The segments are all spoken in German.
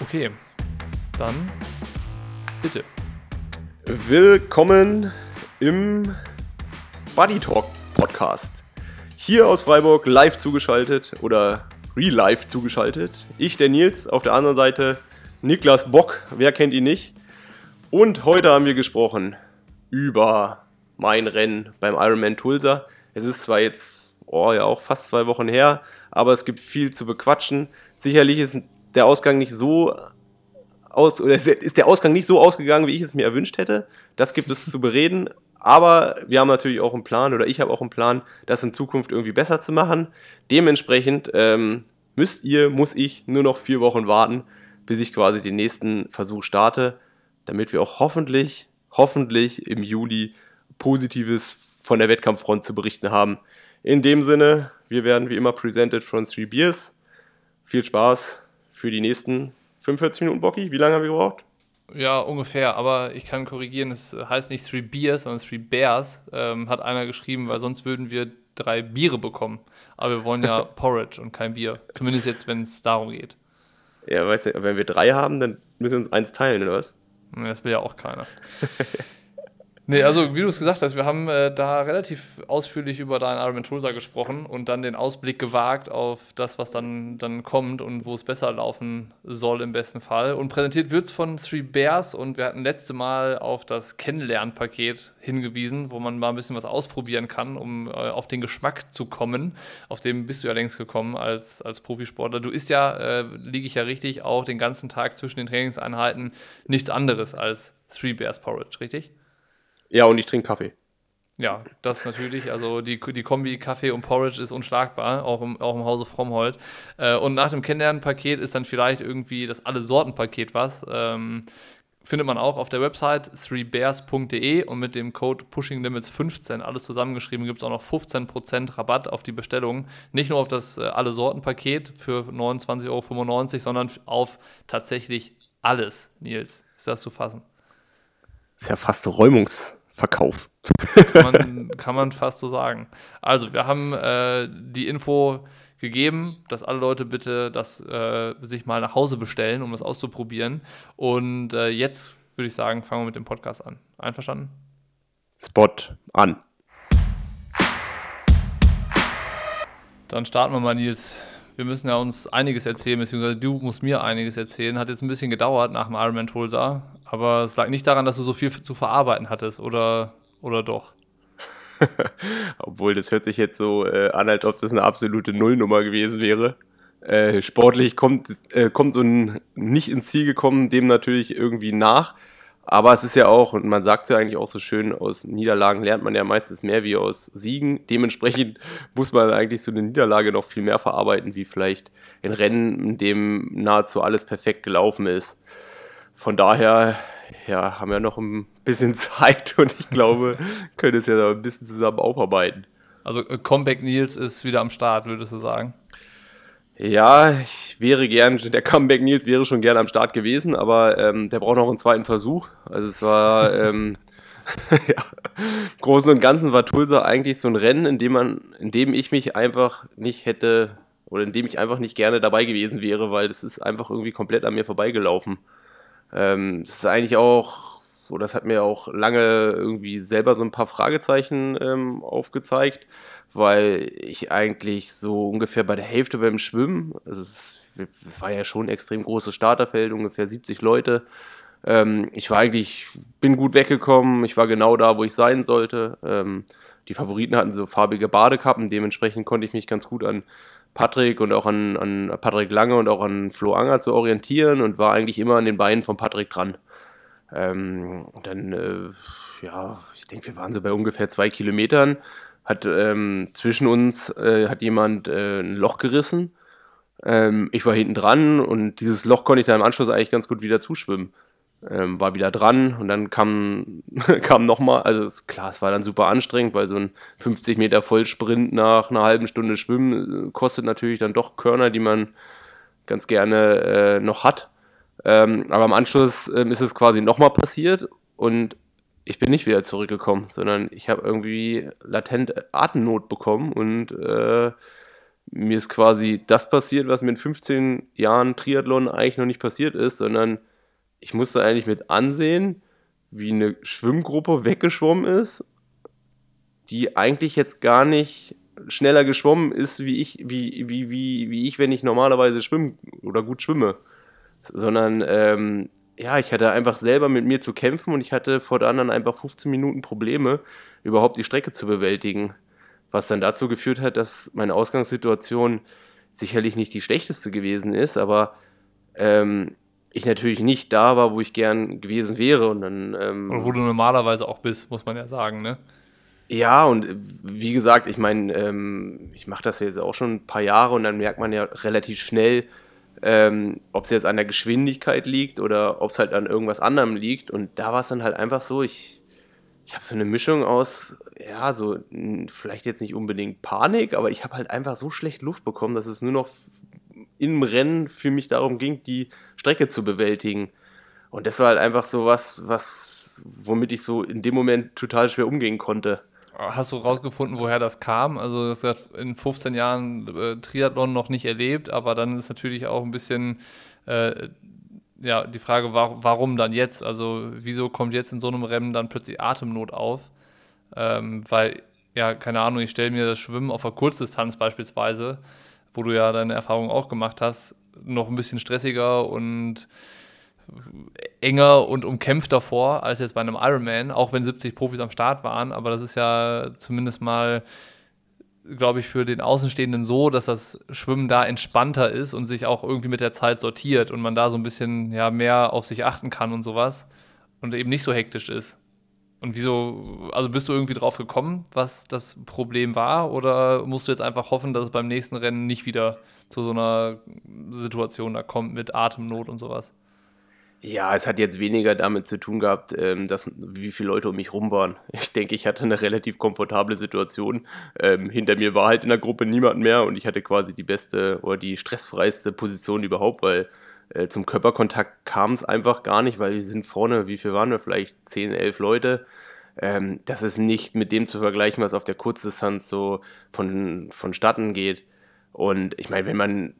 Okay, dann bitte. Willkommen im Buddy Talk Podcast. Hier aus Freiburg live zugeschaltet oder real live zugeschaltet. Ich, der Nils, auf der anderen Seite Niklas Bock, wer kennt ihn nicht? Und heute haben wir gesprochen über mein Rennen beim Ironman Tulsa. Es ist zwar jetzt, oh ja, auch fast zwei Wochen her, aber es gibt viel zu bequatschen. Sicherlich ist der Ausgang nicht so aus, oder ist der Ausgang nicht so ausgegangen, wie ich es mir erwünscht hätte. Das gibt es zu bereden. Aber wir haben natürlich auch einen Plan, oder ich habe auch einen Plan, das in Zukunft irgendwie besser zu machen. Dementsprechend ähm, müsst ihr, muss ich nur noch vier Wochen warten, bis ich quasi den nächsten Versuch starte, damit wir auch hoffentlich, hoffentlich im Juli Positives von der Wettkampffront zu berichten haben. In dem Sinne, wir werden wie immer presented from Three Beers. Viel Spaß für die nächsten 45 Minuten, Bocky. Wie lange haben wir gebraucht? Ja, ungefähr, aber ich kann korrigieren, es heißt nicht Three Beers, sondern Three Bears, ähm, hat einer geschrieben, weil sonst würden wir drei Biere bekommen. Aber wir wollen ja Porridge und kein Bier. Zumindest jetzt, wenn es darum geht. Ja, weißt du, wenn wir drei haben, dann müssen wir uns eins teilen, oder was? Das will ja auch keiner. Nee, also wie du es gesagt hast, wir haben äh, da relativ ausführlich über deinen Ironman Tulsa gesprochen und dann den Ausblick gewagt auf das, was dann, dann kommt und wo es besser laufen soll im besten Fall. Und präsentiert wird es von Three Bears und wir hatten letzte Mal auf das Kennenlernpaket hingewiesen, wo man mal ein bisschen was ausprobieren kann, um äh, auf den Geschmack zu kommen. Auf dem bist du ja längst gekommen als, als Profisportler. Du isst ja, äh, liege ich ja richtig, auch den ganzen Tag zwischen den Trainingseinheiten nichts anderes als Three Bears Porridge, richtig? Ja, und ich trinke Kaffee. Ja, das natürlich. Also die, die Kombi Kaffee und Porridge ist unschlagbar, auch im, auch im Hause Frommhold. Äh, und nach dem Kennenlernpaket ist dann vielleicht irgendwie das Alle-Sorten-Paket was. Ähm, findet man auch auf der Website threebears.de und mit dem Code PushingLimits15, alles zusammengeschrieben, gibt es auch noch 15% Rabatt auf die Bestellung. Nicht nur auf das äh, Alle-Sorten-Paket für 29,95 Euro, sondern auf tatsächlich alles, Nils. Ist das zu fassen? Ist ja fast Räumungs- Verkauf. Kann man, kann man fast so sagen. Also, wir haben äh, die Info gegeben, dass alle Leute bitte das äh, sich mal nach Hause bestellen, um das auszuprobieren. Und äh, jetzt würde ich sagen, fangen wir mit dem Podcast an. Einverstanden? Spot an. Dann starten wir mal, Nils. Wir müssen ja uns einiges erzählen, beziehungsweise du musst mir einiges erzählen. Hat jetzt ein bisschen gedauert nach dem Ironman Tulsa, aber es lag nicht daran, dass du so viel zu verarbeiten hattest, oder, oder doch? Obwohl, das hört sich jetzt so äh, an, als ob das eine absolute Nullnummer gewesen wäre. Äh, sportlich kommt, äh, kommt so ein nicht ins Ziel gekommen, dem natürlich irgendwie nach. Aber es ist ja auch, und man sagt es ja eigentlich auch so schön, aus Niederlagen lernt man ja meistens mehr wie aus Siegen. Dementsprechend muss man eigentlich so eine Niederlage noch viel mehr verarbeiten, wie vielleicht ein Rennen, in dem nahezu alles perfekt gelaufen ist. Von daher, ja, haben wir noch ein bisschen Zeit und ich glaube, können es ja ein bisschen zusammen aufarbeiten. Also äh, Comeback Nils ist wieder am Start, würdest du sagen? Ja, ich wäre gern, der Comeback Nils wäre schon gern am Start gewesen, aber ähm, der braucht noch einen zweiten Versuch. Also es war, ähm, ja, im Großen und Ganzen war Tulsa eigentlich so ein Rennen, in dem man, in dem ich mich einfach nicht hätte oder in dem ich einfach nicht gerne dabei gewesen wäre, weil das ist einfach irgendwie komplett an mir vorbeigelaufen. Ähm, das ist eigentlich auch, oder das hat mir auch lange irgendwie selber so ein paar Fragezeichen ähm, aufgezeigt weil ich eigentlich so ungefähr bei der Hälfte beim Schwimmen, also es war ja schon ein extrem großes Starterfeld, ungefähr 70 Leute. Ähm, ich war eigentlich, bin gut weggekommen, ich war genau da, wo ich sein sollte. Ähm, die Favoriten hatten so farbige Badekappen, dementsprechend konnte ich mich ganz gut an Patrick und auch an, an Patrick Lange und auch an Flo Anger zu orientieren und war eigentlich immer an den Beinen von Patrick dran. Ähm, und dann, äh, ja, ich denke, wir waren so bei ungefähr zwei Kilometern hat ähm, zwischen uns äh, hat jemand äh, ein Loch gerissen. Ähm, ich war hinten dran und dieses Loch konnte ich dann im Anschluss eigentlich ganz gut wieder zuschwimmen. Ähm, war wieder dran und dann kam, kam nochmal, also klar, es war dann super anstrengend, weil so ein 50 Meter Vollsprint nach einer halben Stunde Schwimmen äh, kostet natürlich dann doch Körner, die man ganz gerne äh, noch hat. Ähm, aber im Anschluss ähm, ist es quasi nochmal passiert und ich bin nicht wieder zurückgekommen, sondern ich habe irgendwie latent Atemnot bekommen und äh, mir ist quasi das passiert, was mir in 15 Jahren Triathlon eigentlich noch nicht passiert ist, sondern ich musste eigentlich mit ansehen, wie eine Schwimmgruppe weggeschwommen ist, die eigentlich jetzt gar nicht schneller geschwommen ist, wie ich, wie, wie, wie, wie ich, wenn ich normalerweise schwimme oder gut schwimme. Sondern ähm, ja, ich hatte einfach selber mit mir zu kämpfen und ich hatte vor der anderen einfach 15 Minuten Probleme, überhaupt die Strecke zu bewältigen. Was dann dazu geführt hat, dass meine Ausgangssituation sicherlich nicht die schlechteste gewesen ist, aber ähm, ich natürlich nicht da war, wo ich gern gewesen wäre. Und dann, ähm, Oder wo du normalerweise auch bist, muss man ja sagen, ne? Ja, und wie gesagt, ich meine, ähm, ich mache das jetzt auch schon ein paar Jahre und dann merkt man ja relativ schnell, ähm, ob es jetzt an der Geschwindigkeit liegt oder ob es halt an irgendwas anderem liegt. Und da war es dann halt einfach so, ich, ich habe so eine Mischung aus, ja, so vielleicht jetzt nicht unbedingt Panik, aber ich habe halt einfach so schlecht Luft bekommen, dass es nur noch im Rennen für mich darum ging, die Strecke zu bewältigen. Und das war halt einfach so was, was, womit ich so in dem Moment total schwer umgehen konnte. Hast du rausgefunden, woher das kam? Also, das hat in 15 Jahren äh, Triathlon noch nicht erlebt, aber dann ist natürlich auch ein bisschen äh, ja, die Frage, war, warum dann jetzt? Also, wieso kommt jetzt in so einem Rennen dann plötzlich Atemnot auf? Ähm, weil, ja, keine Ahnung, ich stelle mir das Schwimmen auf der Kurzdistanz beispielsweise, wo du ja deine Erfahrung auch gemacht hast, noch ein bisschen stressiger und enger und umkämpfter vor als jetzt bei einem Ironman, auch wenn 70 Profis am Start waren. Aber das ist ja zumindest mal, glaube ich, für den Außenstehenden so, dass das Schwimmen da entspannter ist und sich auch irgendwie mit der Zeit sortiert und man da so ein bisschen ja, mehr auf sich achten kann und sowas und eben nicht so hektisch ist. Und wieso, also bist du irgendwie drauf gekommen, was das Problem war, oder musst du jetzt einfach hoffen, dass es beim nächsten Rennen nicht wieder zu so einer Situation da kommt mit Atemnot und sowas? Ja, es hat jetzt weniger damit zu tun gehabt, ähm, dass, wie viele Leute um mich rum waren. Ich denke, ich hatte eine relativ komfortable Situation. Ähm, hinter mir war halt in der Gruppe niemand mehr und ich hatte quasi die beste oder die stressfreiste Position überhaupt, weil äh, zum Körperkontakt kam es einfach gar nicht, weil wir sind vorne, wie viel waren wir? Vielleicht 10, 11 Leute. Ähm, das ist nicht mit dem zu vergleichen, was auf der Kurzdistanz so von, vonstatten geht. Und ich meine, wenn man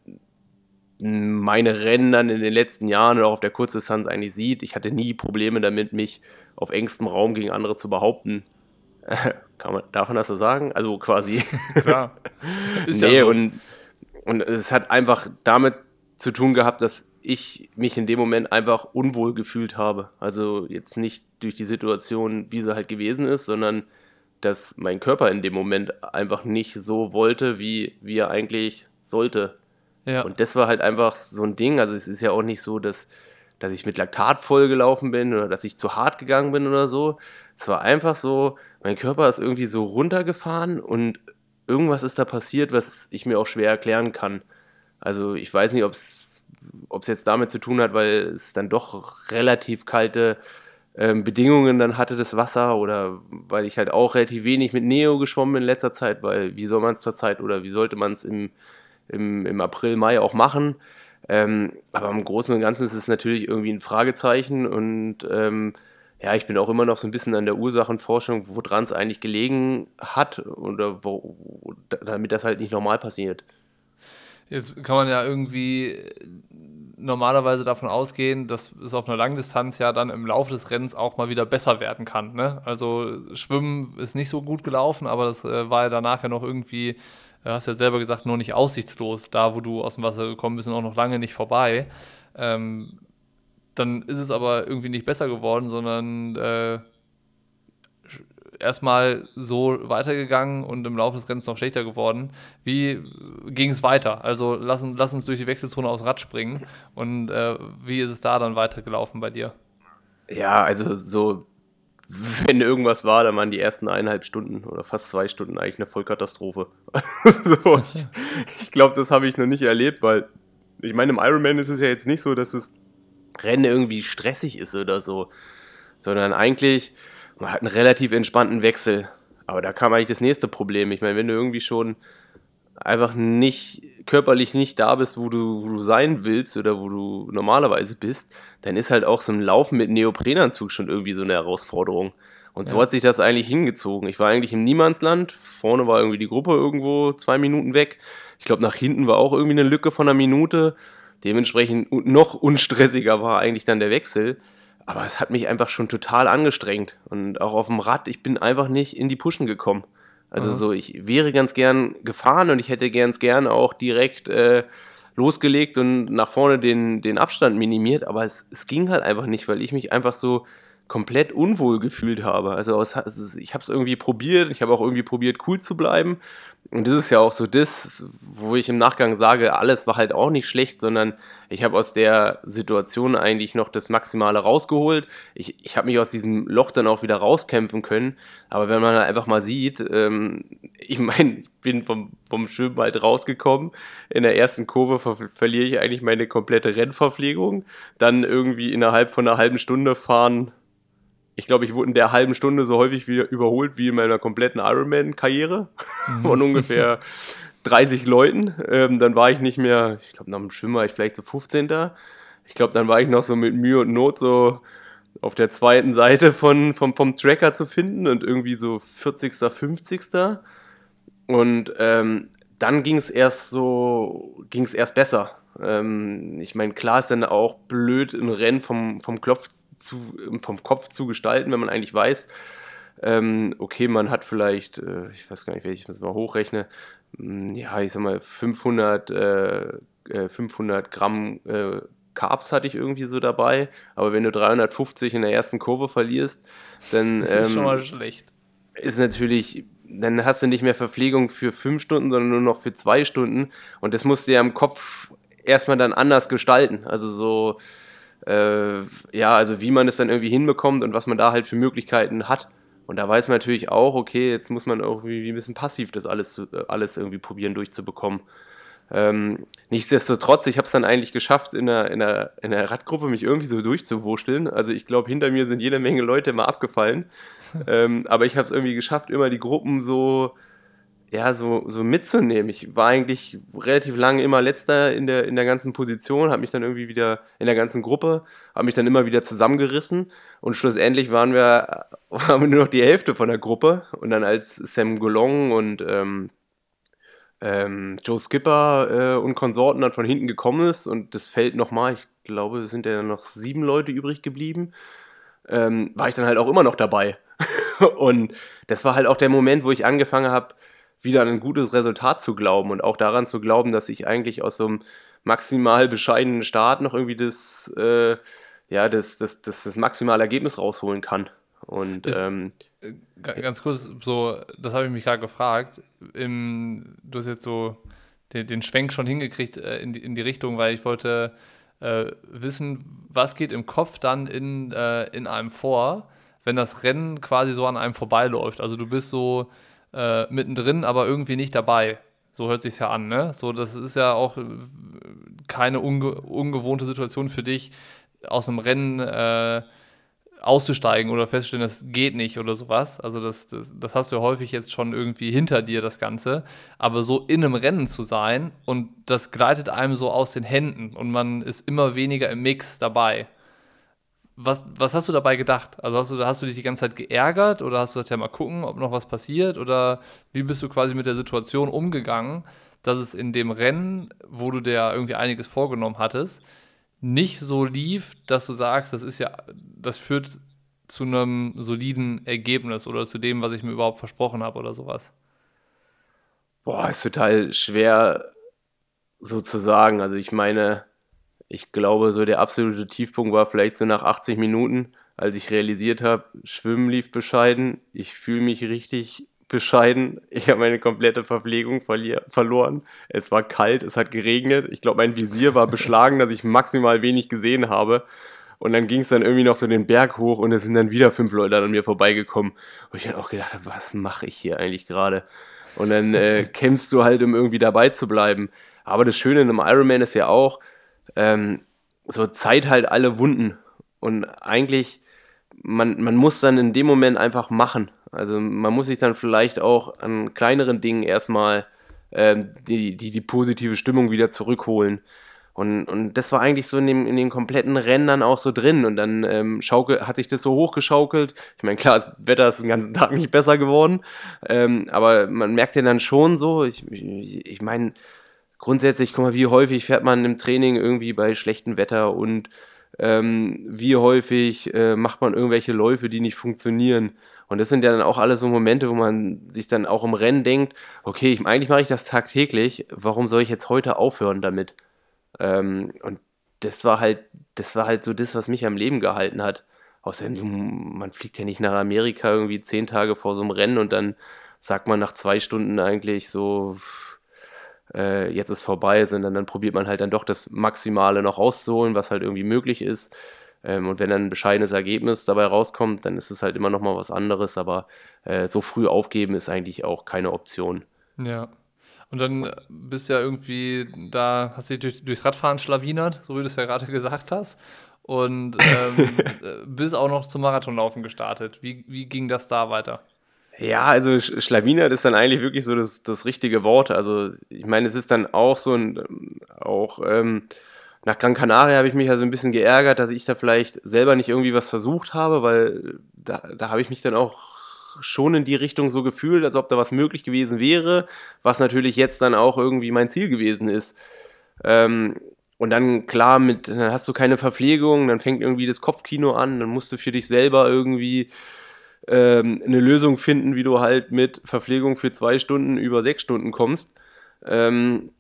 meine Rennen dann in den letzten Jahren oder auch auf der Kurzdistanz eigentlich sieht, ich hatte nie Probleme damit, mich auf engstem Raum gegen andere zu behaupten. Kann man, darf man das so sagen? Also quasi. Klar. Ist nee, ja so. und, und es hat einfach damit zu tun gehabt, dass ich mich in dem Moment einfach unwohl gefühlt habe. Also jetzt nicht durch die Situation, wie sie halt gewesen ist, sondern dass mein Körper in dem Moment einfach nicht so wollte, wie, wie er eigentlich sollte. Ja. Und das war halt einfach so ein Ding. Also es ist ja auch nicht so, dass, dass ich mit Laktat vollgelaufen bin oder dass ich zu hart gegangen bin oder so. Es war einfach so, mein Körper ist irgendwie so runtergefahren und irgendwas ist da passiert, was ich mir auch schwer erklären kann. Also ich weiß nicht, ob es jetzt damit zu tun hat, weil es dann doch relativ kalte ähm, Bedingungen dann hatte, das Wasser, oder weil ich halt auch relativ wenig mit Neo geschwommen bin in letzter Zeit, weil wie soll man es zur Zeit oder wie sollte man es im im, im April, Mai auch machen. Ähm, aber im Großen und Ganzen ist es natürlich irgendwie ein Fragezeichen und ähm, ja, ich bin auch immer noch so ein bisschen an der Ursachenforschung, woran es eigentlich gelegen hat oder wo, damit das halt nicht normal passiert. Jetzt kann man ja irgendwie normalerweise davon ausgehen, dass es auf einer Langdistanz ja dann im Laufe des Rennens auch mal wieder besser werden kann. Ne? Also Schwimmen ist nicht so gut gelaufen, aber das äh, war ja danach ja noch irgendwie Du hast ja selber gesagt, noch nicht aussichtslos, da wo du aus dem Wasser gekommen bist und auch noch lange nicht vorbei. Ähm, dann ist es aber irgendwie nicht besser geworden, sondern äh, erstmal so weitergegangen und im Laufe des Rennens noch schlechter geworden. Wie ging es weiter? Also lass, lass, uns durch die Wechselzone aufs Rad springen und äh, wie ist es da dann weitergelaufen bei dir? Ja, also so wenn irgendwas war, dann waren die ersten eineinhalb Stunden oder fast zwei Stunden eigentlich eine Vollkatastrophe. so, ich, ich glaube, das habe ich noch nicht erlebt, weil ich meine, im Ironman ist es ja jetzt nicht so, dass das Rennen irgendwie stressig ist oder so, sondern eigentlich, man hat einen relativ entspannten Wechsel. Aber da kam eigentlich das nächste Problem. Ich meine, wenn du irgendwie schon einfach nicht körperlich nicht da bist, wo du, wo du sein willst oder wo du normalerweise bist, dann ist halt auch so ein Laufen mit Neoprenanzug schon irgendwie so eine Herausforderung. Und so ja. hat sich das eigentlich hingezogen. Ich war eigentlich im Niemandsland. Vorne war irgendwie die Gruppe irgendwo zwei Minuten weg. Ich glaube, nach hinten war auch irgendwie eine Lücke von einer Minute. Dementsprechend noch unstressiger war eigentlich dann der Wechsel. Aber es hat mich einfach schon total angestrengt. Und auch auf dem Rad, ich bin einfach nicht in die Pushen gekommen. Also mhm. so, ich wäre ganz gern gefahren und ich hätte ganz gern auch direkt äh, losgelegt und nach vorne den, den Abstand minimiert, aber es, es ging halt einfach nicht, weil ich mich einfach so komplett unwohl gefühlt habe. Also ich habe es irgendwie probiert, ich habe auch irgendwie probiert, cool zu bleiben. Und das ist ja auch so das, wo ich im Nachgang sage, alles war halt auch nicht schlecht, sondern ich habe aus der Situation eigentlich noch das Maximale rausgeholt. Ich, ich habe mich aus diesem Loch dann auch wieder rauskämpfen können. Aber wenn man halt einfach mal sieht, ähm, ich meine, ich bin vom, vom Schwimmbad rausgekommen. In der ersten Kurve ver verliere ich eigentlich meine komplette Rennverpflegung. Dann irgendwie innerhalb von einer halben Stunde fahren ich glaube, ich wurde in der halben Stunde so häufig wieder überholt wie in meiner kompletten Ironman-Karriere mhm. von ungefähr 30 Leuten. Ähm, dann war ich nicht mehr, ich glaube, nach dem Schwimmen war ich vielleicht so 15. Ich glaube, dann war ich noch so mit Mühe und Not so auf der zweiten Seite von, vom, vom Tracker zu finden und irgendwie so 40., 50. Und ähm, dann ging es erst so, ging es erst besser. Ähm, ich meine, klar ist dann auch blöd, ein Rennen vom, vom Klopf zu, vom Kopf zu gestalten, wenn man eigentlich weiß, ähm, okay, man hat vielleicht, äh, ich weiß gar nicht, wenn ich das mal hochrechne, mh, hm, ja, ich sag mal 500, äh, 500 äh, Gramm äh, Carbs hatte ich irgendwie so dabei, aber wenn du 350 in der ersten Kurve verlierst, dann das ist ähm, schon mal schlecht. Ist natürlich, dann hast du nicht mehr Verpflegung für fünf Stunden, sondern nur noch für zwei Stunden und das musst du ja im Kopf erstmal dann anders gestalten. Also so, äh, ja, also wie man es dann irgendwie hinbekommt und was man da halt für Möglichkeiten hat. Und da weiß man natürlich auch, okay, jetzt muss man irgendwie ein bisschen passiv das alles, alles irgendwie probieren durchzubekommen. Ähm, nichtsdestotrotz, ich habe es dann eigentlich geschafft, in der, in, der, in der Radgruppe mich irgendwie so durchzuwurschteln. Also ich glaube, hinter mir sind jede Menge Leute mal abgefallen. ähm, aber ich habe es irgendwie geschafft, immer die Gruppen so ja, so, so mitzunehmen. Ich war eigentlich relativ lange immer letzter in der, in der ganzen Position, habe mich dann irgendwie wieder in der ganzen Gruppe, habe mich dann immer wieder zusammengerissen und schlussendlich waren wir, waren wir nur noch die Hälfte von der Gruppe und dann als Sam Golong und ähm, ähm, Joe Skipper äh, und Konsorten dann von hinten gekommen ist und das Feld nochmal, ich glaube, es sind ja noch sieben Leute übrig geblieben, ähm, war ich dann halt auch immer noch dabei. und das war halt auch der Moment, wo ich angefangen habe, wieder an ein gutes Resultat zu glauben und auch daran zu glauben, dass ich eigentlich aus so einem maximal bescheidenen Start noch irgendwie das, äh, ja, das, das, das, das maximale Ergebnis rausholen kann. Und ist, ähm, äh, ganz kurz, so, das habe ich mich gerade gefragt. Im, du hast jetzt so den, den Schwenk schon hingekriegt äh, in, die, in die Richtung, weil ich wollte äh, wissen, was geht im Kopf dann in, äh, in einem vor, wenn das Rennen quasi so an einem vorbeiläuft. Also du bist so äh, mittendrin, aber irgendwie nicht dabei. So hört sich ja an, ne? So, das ist ja auch äh, keine unge ungewohnte Situation für dich, aus einem Rennen äh, auszusteigen oder festzustellen, das geht nicht oder sowas. Also das, das, das, hast du ja häufig jetzt schon irgendwie hinter dir, das Ganze. Aber so in einem Rennen zu sein und das gleitet einem so aus den Händen und man ist immer weniger im Mix dabei. Was, was hast du dabei gedacht? Also hast du, hast du dich die ganze Zeit geärgert oder hast du gesagt, ja mal gucken, ob noch was passiert? Oder wie bist du quasi mit der Situation umgegangen, dass es in dem Rennen, wo du dir irgendwie einiges vorgenommen hattest, nicht so lief, dass du sagst, das ist ja, das führt zu einem soliden Ergebnis oder zu dem, was ich mir überhaupt versprochen habe oder sowas? Boah, ist total schwer so zu sagen. Also ich meine, ich glaube, so der absolute Tiefpunkt war vielleicht so nach 80 Minuten, als ich realisiert habe, Schwimmen lief bescheiden, ich fühle mich richtig bescheiden. Ich habe meine komplette Verpflegung verloren. Es war kalt, es hat geregnet. Ich glaube, mein Visier war beschlagen, dass ich maximal wenig gesehen habe. Und dann ging es dann irgendwie noch so den Berg hoch und es sind dann wieder fünf Leute an mir vorbeigekommen. Und ich dann auch gedacht habe, was mache ich hier eigentlich gerade? Und dann äh, kämpfst du halt, um irgendwie dabei zu bleiben. Aber das Schöne in einem Ironman ist ja auch, ähm, so Zeit halt alle Wunden. Und eigentlich, man, man muss dann in dem Moment einfach machen. Also man muss sich dann vielleicht auch an kleineren Dingen erstmal ähm, die, die, die positive Stimmung wieder zurückholen. Und, und das war eigentlich so in, dem, in den kompletten Rennen dann auch so drin. Und dann ähm, schaukel, hat sich das so hochgeschaukelt. Ich meine, klar, das Wetter ist den ganzen Tag nicht besser geworden. Ähm, aber man merkt ja dann schon so, ich, ich, ich meine, grundsätzlich, guck mal, wie häufig fährt man im Training irgendwie bei schlechtem Wetter und ähm, wie häufig äh, macht man irgendwelche Läufe, die nicht funktionieren. Und das sind ja dann auch alle so Momente, wo man sich dann auch im Rennen denkt, okay, ich, eigentlich mache ich das tagtäglich, warum soll ich jetzt heute aufhören damit? Ähm, und das war halt, das war halt so das, was mich am Leben gehalten hat. Außerdem, man fliegt ja nicht nach Amerika irgendwie zehn Tage vor so einem Rennen und dann sagt man nach zwei Stunden eigentlich so, äh, jetzt ist vorbei, sondern dann probiert man halt dann doch das Maximale noch rauszuholen, was halt irgendwie möglich ist. Ähm, und wenn dann ein bescheidenes Ergebnis dabei rauskommt, dann ist es halt immer noch mal was anderes. Aber äh, so früh aufgeben ist eigentlich auch keine Option. Ja. Und dann bist du ja irgendwie da, hast du dich durch, durchs Radfahren schlawinert, so wie du es ja gerade gesagt hast. Und ähm, äh, bist auch noch zum Marathonlaufen gestartet. Wie, wie ging das da weiter? Ja, also Schlawinert ist dann eigentlich wirklich so das, das richtige Wort. Also ich meine, es ist dann auch so ein, auch ähm, nach Gran Canaria habe ich mich also ein bisschen geärgert, dass ich da vielleicht selber nicht irgendwie was versucht habe, weil da, da habe ich mich dann auch schon in die Richtung so gefühlt, als ob da was möglich gewesen wäre, was natürlich jetzt dann auch irgendwie mein Ziel gewesen ist. Ähm, und dann klar, mit, dann hast du keine Verpflegung, dann fängt irgendwie das Kopfkino an, dann musst du für dich selber irgendwie ähm, eine Lösung finden, wie du halt mit Verpflegung für zwei Stunden über sechs Stunden kommst. Ähm,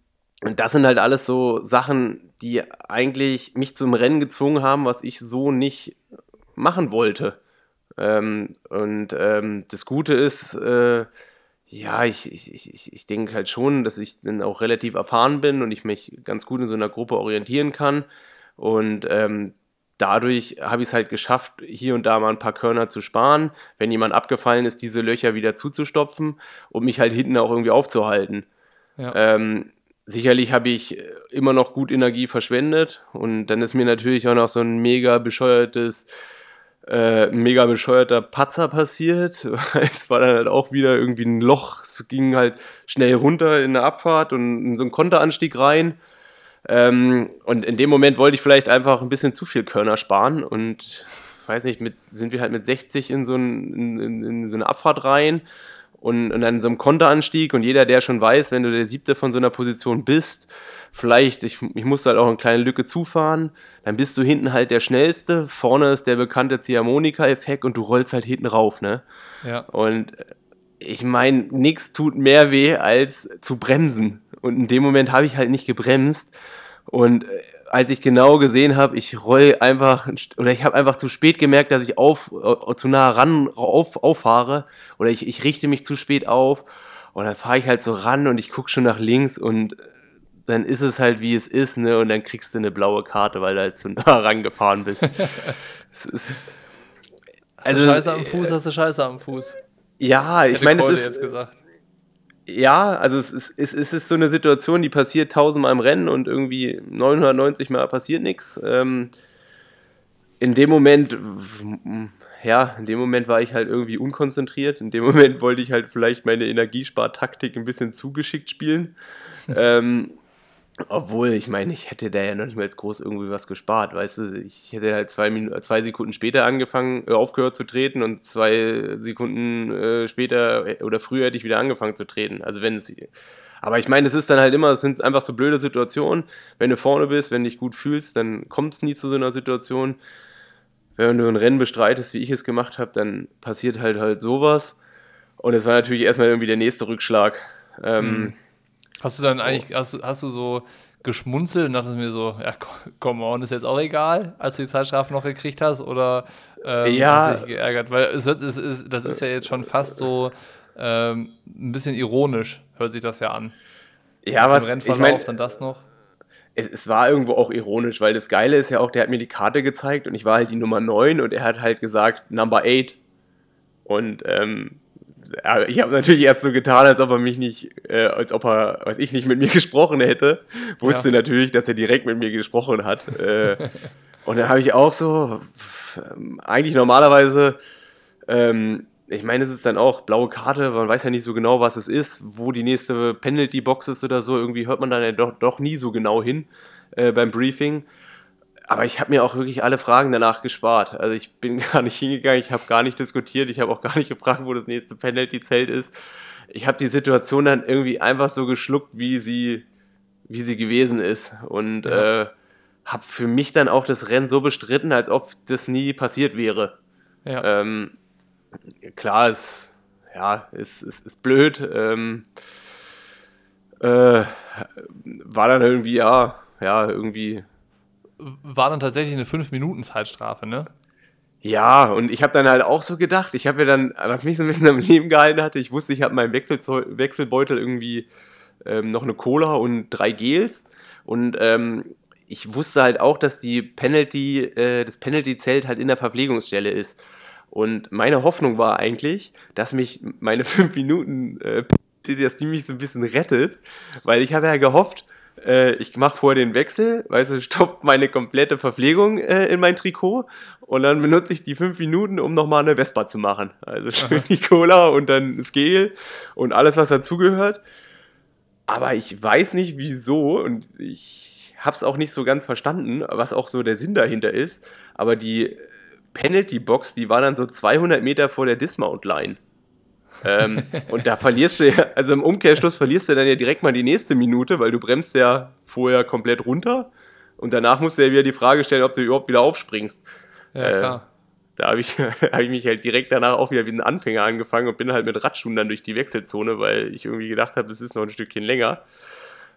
und das sind halt alles so Sachen, die eigentlich mich zum Rennen gezwungen haben, was ich so nicht machen wollte. Ähm, und ähm, das Gute ist, äh, ja, ich, ich, ich, ich denke halt schon, dass ich dann auch relativ erfahren bin und ich mich ganz gut in so einer Gruppe orientieren kann. Und ähm, dadurch habe ich es halt geschafft, hier und da mal ein paar Körner zu sparen, wenn jemand abgefallen ist, diese Löcher wieder zuzustopfen und mich halt hinten auch irgendwie aufzuhalten. Ja. Ähm, sicherlich habe ich immer noch gut Energie verschwendet und dann ist mir natürlich auch noch so ein mega bescheuertes äh, mega bescheuerter Patzer passiert. es war dann halt auch wieder irgendwie ein Loch. Es ging halt schnell runter in der Abfahrt und in so einen Konteranstieg rein. Ähm, und in dem Moment wollte ich vielleicht einfach ein bisschen zu viel Körner sparen und weiß nicht, mit, sind wir halt mit 60 in so, ein, in, in, so eine Abfahrt rein und, und dann in so einem Konteranstieg und jeder, der schon weiß, wenn du der siebte von so einer Position bist, vielleicht, ich, ich musste halt auch eine kleine Lücke zufahren, dann bist du hinten halt der Schnellste, vorne ist der bekannte Ziehharmonika-Effekt und du rollst halt hinten rauf, ne? Ja. Und ich meine, nichts tut mehr weh, als zu bremsen. Und in dem Moment habe ich halt nicht gebremst. Und äh, als ich genau gesehen habe, ich roll einfach, oder ich habe einfach zu spät gemerkt, dass ich auf, äh, zu nah ran auf, auffahre, oder ich, ich richte mich zu spät auf. Und dann fahre ich halt so ran und ich gucke schon nach links und dann ist es halt wie es ist, ne? Und dann kriegst du eine blaue Karte, weil du halt zu nah rangefahren bist. ist, also, Scheiße am Fuß, hast du Scheiße am Fuß. Ja, ich meine, es ist. Ja, also es ist, es, ist so eine Situation, die passiert tausendmal im Rennen und irgendwie 990 Mal passiert nichts. Ähm, in dem Moment, ja, in dem Moment war ich halt irgendwie unkonzentriert. In dem Moment wollte ich halt vielleicht meine Energiespartaktik ein bisschen zugeschickt spielen. ähm, obwohl, ich meine, ich hätte da ja noch nicht mal jetzt groß irgendwie was gespart, weißt du, ich hätte halt zwei, Minuten, zwei Sekunden später angefangen, äh, aufgehört zu treten und zwei Sekunden äh, später äh, oder früher hätte ich wieder angefangen zu treten. Also wenn es. Aber ich meine, es ist dann halt immer, es sind einfach so blöde Situationen. Wenn du vorne bist, wenn du dich gut fühlst, dann kommt es nie zu so einer Situation. Wenn du ein Rennen bestreitest, wie ich es gemacht habe, dann passiert halt halt sowas. Und es war natürlich erstmal irgendwie der nächste Rückschlag. Ähm, mhm Hast du dann eigentlich, hast, du, hast du so geschmunzelt und dachtest mir so, ja, komm on, ist jetzt auch egal, als du die Zeitstrafe noch gekriegt hast? Oder ähm, ja. hast du dich geärgert? Weil es, es ist, das ist ja jetzt schon fast so ähm, ein bisschen ironisch, hört sich das ja an. Ja, was ich meine, dann das noch. Es, es, war irgendwo auch ironisch, weil das Geile ist ja auch, der hat mir die Karte gezeigt und ich war halt die Nummer 9 und er hat halt gesagt, Number 8. Und ähm, ich habe natürlich erst so getan, als ob er mich nicht, äh, als ob er, weiß ich nicht, mit mir gesprochen hätte. Wusste ja. natürlich, dass er direkt mit mir gesprochen hat. Äh, und dann habe ich auch so, eigentlich normalerweise, ähm, ich meine, es ist dann auch blaue Karte, man weiß ja nicht so genau, was es ist, wo die nächste Penalty-Box ist oder so. Irgendwie hört man dann ja doch, doch nie so genau hin. äh, beim Briefing. Aber ich habe mir auch wirklich alle Fragen danach gespart. Also ich bin gar nicht hingegangen, ich habe gar nicht diskutiert, ich habe auch gar nicht gefragt, wo das nächste Penalty-Zelt ist. Ich habe die Situation dann irgendwie einfach so geschluckt, wie sie, wie sie gewesen ist. Und ja. äh, habe für mich dann auch das Rennen so bestritten, als ob das nie passiert wäre. Ja. Ähm, klar, es ja, ist, ist, ist blöd. Ähm, äh, war dann irgendwie, ja, ja, irgendwie. War dann tatsächlich eine 5-Minuten-Zeitstrafe, ne? Ja, und ich habe dann halt auch so gedacht, ich habe ja dann, was mich so ein bisschen am Leben gehalten hatte, ich wusste, ich habe meinen Wechselbeutel irgendwie ähm, noch eine Cola und drei Gels. Und ähm, ich wusste halt auch, dass die Penalty, äh, das Penalty-Zelt halt in der Verpflegungsstelle ist. Und meine Hoffnung war eigentlich, dass mich meine 5 Minuten, äh, dass die mich so ein bisschen rettet, weil ich habe ja gehofft, äh, ich mache vorher den Wechsel, weißt du, stopp meine komplette Verpflegung äh, in mein Trikot und dann benutze ich die 5 Minuten, um nochmal eine Vespa zu machen. Also schön die Cola und dann das Gel und alles, was dazugehört. Aber ich weiß nicht wieso und ich habe es auch nicht so ganz verstanden, was auch so der Sinn dahinter ist. Aber die Penalty-Box, die war dann so 200 Meter vor der Dismount-Line. Ähm, und da verlierst du ja, also im Umkehrschluss verlierst du dann ja direkt mal die nächste Minute, weil du bremst ja vorher komplett runter und danach musst du ja wieder die Frage stellen, ob du überhaupt wieder aufspringst. Ja, äh, klar. Da habe ich, hab ich mich halt direkt danach auch wieder wie ein Anfänger angefangen und bin halt mit Radschuhen dann durch die Wechselzone, weil ich irgendwie gedacht habe, das ist noch ein Stückchen länger.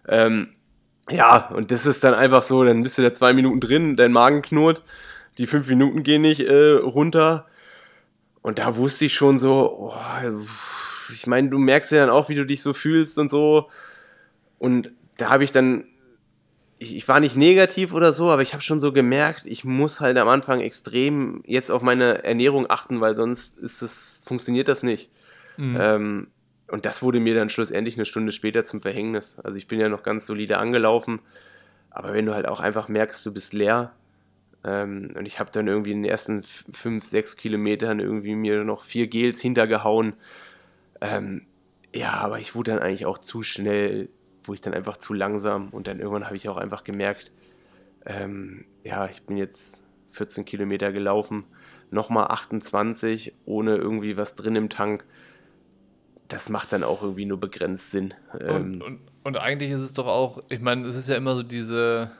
Ähm, ja, und das ist dann einfach so, dann bist du da zwei Minuten drin, dein Magen knurrt die fünf Minuten gehen nicht äh, runter. Und da wusste ich schon so, oh, ich meine, du merkst ja dann auch, wie du dich so fühlst und so. Und da habe ich dann, ich, ich, war nicht negativ oder so, aber ich habe schon so gemerkt, ich muss halt am Anfang extrem jetzt auf meine Ernährung achten, weil sonst ist es, funktioniert das nicht. Mhm. Ähm, und das wurde mir dann schlussendlich eine Stunde später zum Verhängnis. Also ich bin ja noch ganz solide angelaufen, aber wenn du halt auch einfach merkst, du bist leer, ähm, und ich habe dann irgendwie in den ersten fünf, sechs Kilometern irgendwie mir noch vier Gels hintergehauen. Ähm, ja, aber ich wurde dann eigentlich auch zu schnell, wurde ich dann einfach zu langsam und dann irgendwann habe ich auch einfach gemerkt, ähm, ja, ich bin jetzt 14 Kilometer gelaufen, nochmal 28 ohne irgendwie was drin im Tank. Das macht dann auch irgendwie nur begrenzt Sinn. Und, ähm, und, und eigentlich ist es doch auch, ich meine, es ist ja immer so diese,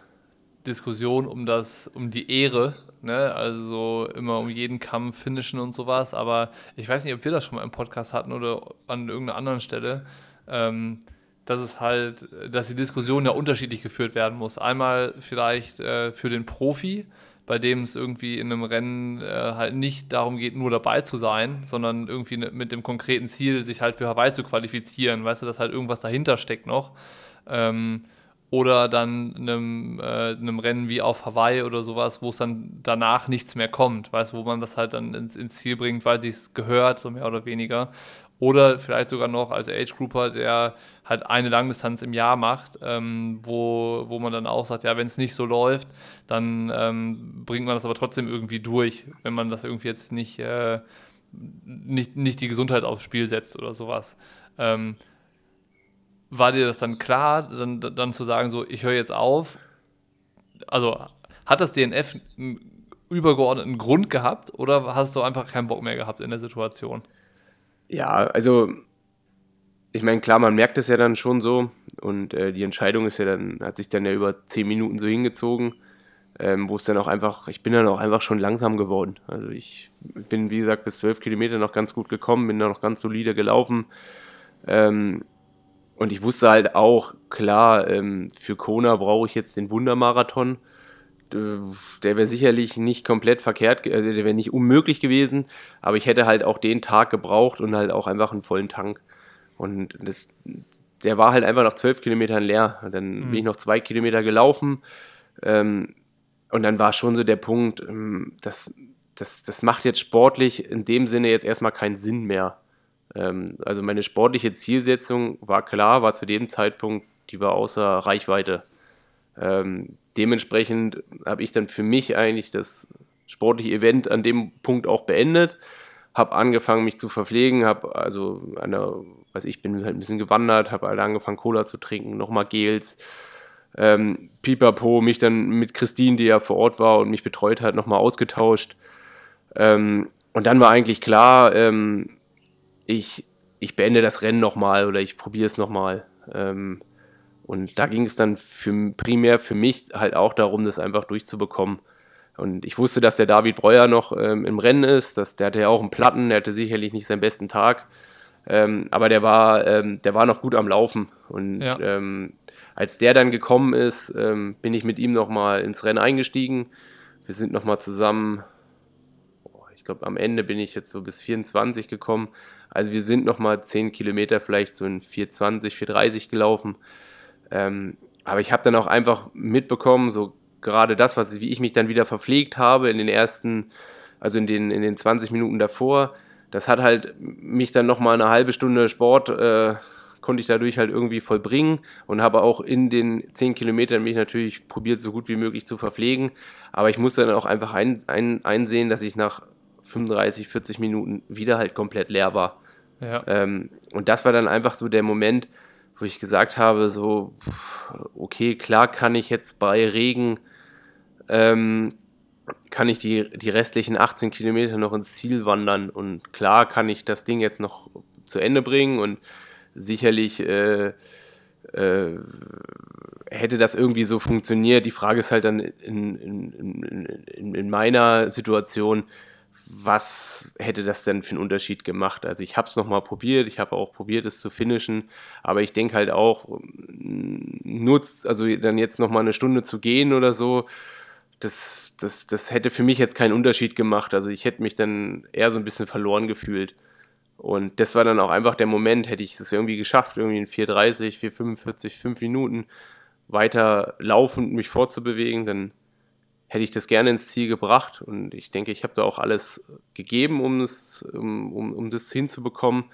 Diskussion um das, um die Ehre, ne? Also immer um jeden Kampf finishen und sowas. Aber ich weiß nicht, ob wir das schon mal im Podcast hatten oder an irgendeiner anderen Stelle. Ähm, dass es halt, dass die Diskussion ja unterschiedlich geführt werden muss. Einmal vielleicht äh, für den Profi, bei dem es irgendwie in einem Rennen äh, halt nicht darum geht, nur dabei zu sein, sondern irgendwie ne, mit dem konkreten Ziel, sich halt für Hawaii zu qualifizieren. Weißt du, dass halt irgendwas dahinter steckt noch. Ähm, oder dann einem, äh, einem Rennen wie auf Hawaii oder sowas, wo es dann danach nichts mehr kommt, weißt wo man das halt dann ins, ins Ziel bringt, weil es gehört, so mehr oder weniger. Oder vielleicht sogar noch als Age Grouper, der halt eine Langdistanz im Jahr macht, ähm, wo, wo man dann auch sagt, ja, wenn es nicht so läuft, dann ähm, bringt man das aber trotzdem irgendwie durch, wenn man das irgendwie jetzt nicht, äh, nicht, nicht die Gesundheit aufs Spiel setzt oder sowas. Ähm, war dir das dann klar, dann, dann zu sagen, so, ich höre jetzt auf? Also hat das DNF einen übergeordneten Grund gehabt oder hast du einfach keinen Bock mehr gehabt in der Situation? Ja, also ich meine, klar, man merkt es ja dann schon so und äh, die Entscheidung ist ja dann, hat sich dann ja über zehn Minuten so hingezogen, ähm, wo es dann auch einfach, ich bin dann auch einfach schon langsam geworden. Also ich bin, wie gesagt, bis zwölf Kilometer noch ganz gut gekommen, bin da noch ganz solide gelaufen. Ähm, und ich wusste halt auch, klar, ähm, für Kona brauche ich jetzt den Wundermarathon. Der wäre sicherlich nicht komplett verkehrt, äh, der wäre nicht unmöglich gewesen, aber ich hätte halt auch den Tag gebraucht und halt auch einfach einen vollen Tank. Und das, der war halt einfach nach zwölf Kilometern leer. Dann mhm. bin ich noch zwei Kilometer gelaufen. Ähm, und dann war schon so der Punkt, ähm, das, das, das macht jetzt sportlich in dem Sinne jetzt erstmal keinen Sinn mehr. Ähm, also meine sportliche Zielsetzung war klar, war zu dem Zeitpunkt, die war außer Reichweite. Ähm, dementsprechend habe ich dann für mich eigentlich das sportliche Event an dem Punkt auch beendet, habe angefangen, mich zu verpflegen, habe also eine, weiß ich, bin halt ein bisschen gewandert, habe halt angefangen, Cola zu trinken, nochmal Gels, Ähm, Pipapo, mich dann mit Christine, die ja vor Ort war und mich betreut hat, nochmal ausgetauscht. Ähm, und dann war eigentlich klar, ähm, ich, ich beende das Rennen nochmal oder ich probiere es nochmal. Ähm, und da ging es dann für, primär für mich halt auch darum, das einfach durchzubekommen. Und ich wusste, dass der David Breuer noch ähm, im Rennen ist. Dass, der hatte ja auch einen Platten, der hatte sicherlich nicht seinen besten Tag. Ähm, aber der war, ähm, der war noch gut am Laufen. Und ja. Ähm, als der dann gekommen ist, ähm, bin ich mit ihm nochmal ins Rennen eingestiegen. Wir sind nochmal zusammen, ich glaube am Ende bin ich jetzt so bis 24 gekommen. Also wir sind nochmal 10 Kilometer vielleicht so in 420, 430 gelaufen. Ähm, aber ich habe dann auch einfach mitbekommen, so gerade das, was wie ich mich dann wieder verpflegt habe in den ersten, also in den, in den 20 Minuten davor, das hat halt mich dann nochmal eine halbe Stunde Sport, äh, konnte ich dadurch halt irgendwie vollbringen und habe auch in den 10 Kilometern mich natürlich probiert, so gut wie möglich zu verpflegen. Aber ich musste dann auch einfach ein, ein, einsehen, dass ich nach 35, 40 Minuten wieder halt komplett leer war. Ähm, und das war dann einfach so der Moment, wo ich gesagt habe, so, okay, klar kann ich jetzt bei Regen, ähm, kann ich die, die restlichen 18 Kilometer noch ins Ziel wandern und klar kann ich das Ding jetzt noch zu Ende bringen und sicherlich äh, äh, hätte das irgendwie so funktioniert. Die Frage ist halt dann in, in, in, in meiner Situation, was hätte das denn für einen Unterschied gemacht? Also ich habe es nochmal probiert, ich habe auch probiert, es zu finishen, aber ich denke halt auch, nur, also dann jetzt nochmal eine Stunde zu gehen oder so, das, das, das hätte für mich jetzt keinen Unterschied gemacht. Also ich hätte mich dann eher so ein bisschen verloren gefühlt. Und das war dann auch einfach der Moment, hätte ich es irgendwie geschafft, irgendwie in 4,30, 4,45, 5 Minuten weiter laufend mich vorzubewegen, dann hätte ich das gerne ins Ziel gebracht. Und ich denke, ich habe da auch alles gegeben, um, es, um, um, um das hinzubekommen.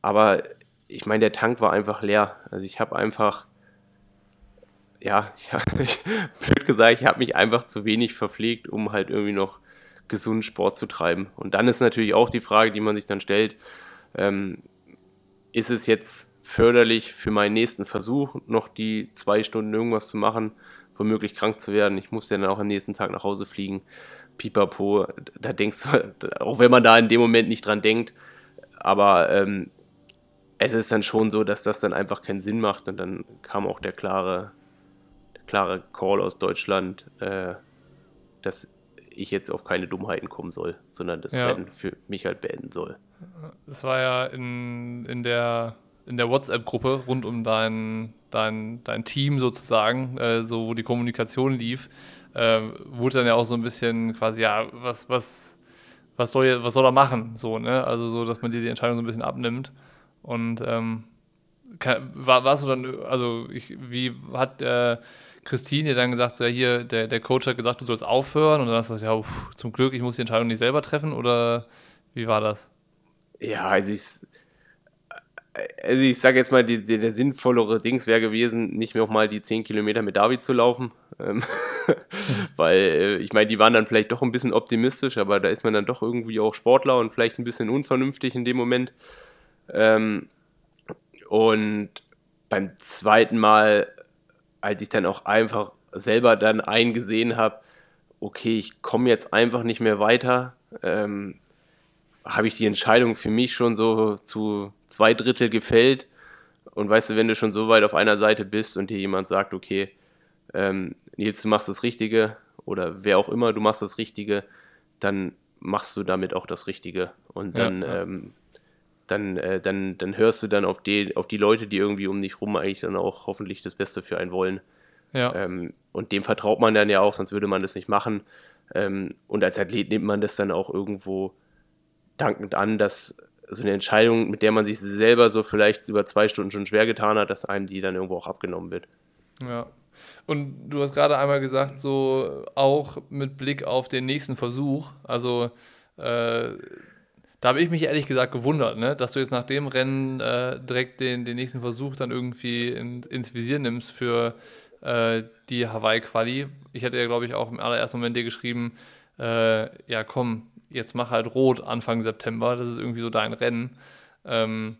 Aber ich meine, der Tank war einfach leer. Also ich habe einfach, ja, ich hab, ich, blöd gesagt, ich habe mich einfach zu wenig verpflegt, um halt irgendwie noch gesunden Sport zu treiben. Und dann ist natürlich auch die Frage, die man sich dann stellt, ähm, ist es jetzt förderlich für meinen nächsten Versuch, noch die zwei Stunden irgendwas zu machen? Womöglich krank zu werden. Ich musste dann auch am nächsten Tag nach Hause fliegen. Pipapo, da denkst du, auch wenn man da in dem Moment nicht dran denkt, aber ähm, es ist dann schon so, dass das dann einfach keinen Sinn macht und dann kam auch der klare, der klare Call aus Deutschland, äh, dass ich jetzt auf keine Dummheiten kommen soll, sondern das ja. Rennen für mich halt beenden soll. Es war ja in, in der in der WhatsApp-Gruppe rund um dein, dein, dein Team sozusagen, äh, so wo die Kommunikation lief, äh, wurde dann ja auch so ein bisschen quasi, ja, was, was, was soll, was soll er machen? So, ne? Also so, dass man dir die Entscheidung so ein bisschen abnimmt. Und ähm, kann, war, warst du dann, also ich, wie hat äh, Christine dir dann gesagt, so, ja, hier, der, der Coach hat gesagt, du sollst aufhören und dann hast du gesagt, ja, pff, zum Glück, ich muss die Entscheidung nicht selber treffen oder wie war das? Ja, also ich also ich sage jetzt mal, die, die, der sinnvollere Dings wäre gewesen, nicht mehr auch mal die 10 Kilometer mit David zu laufen. Ähm, weil äh, ich meine, die waren dann vielleicht doch ein bisschen optimistisch, aber da ist man dann doch irgendwie auch Sportler und vielleicht ein bisschen unvernünftig in dem Moment. Ähm, und beim zweiten Mal, als ich dann auch einfach selber dann eingesehen habe, okay, ich komme jetzt einfach nicht mehr weiter, ähm, habe ich die Entscheidung für mich schon so zu zwei Drittel gefällt. Und weißt du, wenn du schon so weit auf einer Seite bist und dir jemand sagt, okay, ähm, Nils, du machst das Richtige oder wer auch immer, du machst das Richtige, dann machst du damit auch das Richtige. Und dann, ja, ja. Ähm, dann, äh, dann, dann hörst du dann auf die, auf die Leute, die irgendwie um dich rum eigentlich dann auch hoffentlich das Beste für einen wollen. Ja. Ähm, und dem vertraut man dann ja auch, sonst würde man das nicht machen. Ähm, und als Athlet nimmt man das dann auch irgendwo dankend an, dass so eine Entscheidung, mit der man sich selber so vielleicht über zwei Stunden schon schwer getan hat, dass einem die dann irgendwo auch abgenommen wird. Ja. Und du hast gerade einmal gesagt, so auch mit Blick auf den nächsten Versuch, also äh, da habe ich mich ehrlich gesagt gewundert, ne? dass du jetzt nach dem Rennen äh, direkt den, den nächsten Versuch dann irgendwie in, ins Visier nimmst für äh, die Hawaii-Quali. Ich hatte ja, glaube ich, auch im allerersten Moment dir geschrieben, äh, ja komm, jetzt mach halt rot Anfang September, das ist irgendwie so dein Rennen. Ähm,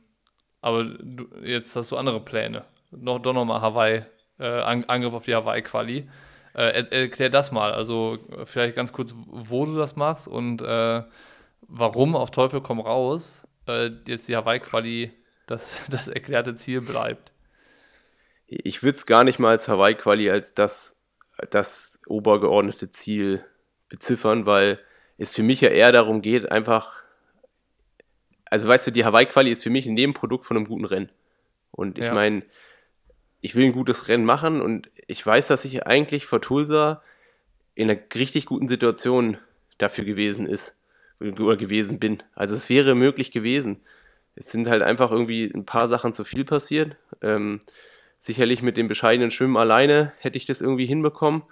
aber du, jetzt hast du andere Pläne. Noch, doch nochmal Hawaii äh, Angriff auf die Hawaii-Quali. Äh, erklär das mal, also vielleicht ganz kurz, wo du das machst und äh, warum auf Teufel komm raus äh, jetzt die Hawaii-Quali das, das erklärte Ziel bleibt. Ich würde es gar nicht mal als Hawaii-Quali als das, das obergeordnete Ziel beziffern, weil es für mich ja eher darum geht, einfach, also weißt du, die Hawaii-Quali ist für mich ein Nebenprodukt von einem guten Rennen. Und ich ja. meine, ich will ein gutes Rennen machen und ich weiß, dass ich eigentlich vor Tulsa in einer richtig guten Situation dafür gewesen ist oder gewesen bin. Also es wäre möglich gewesen. Es sind halt einfach irgendwie ein paar Sachen zu viel passiert. Ähm, sicherlich mit dem bescheidenen Schwimmen alleine hätte ich das irgendwie hinbekommen,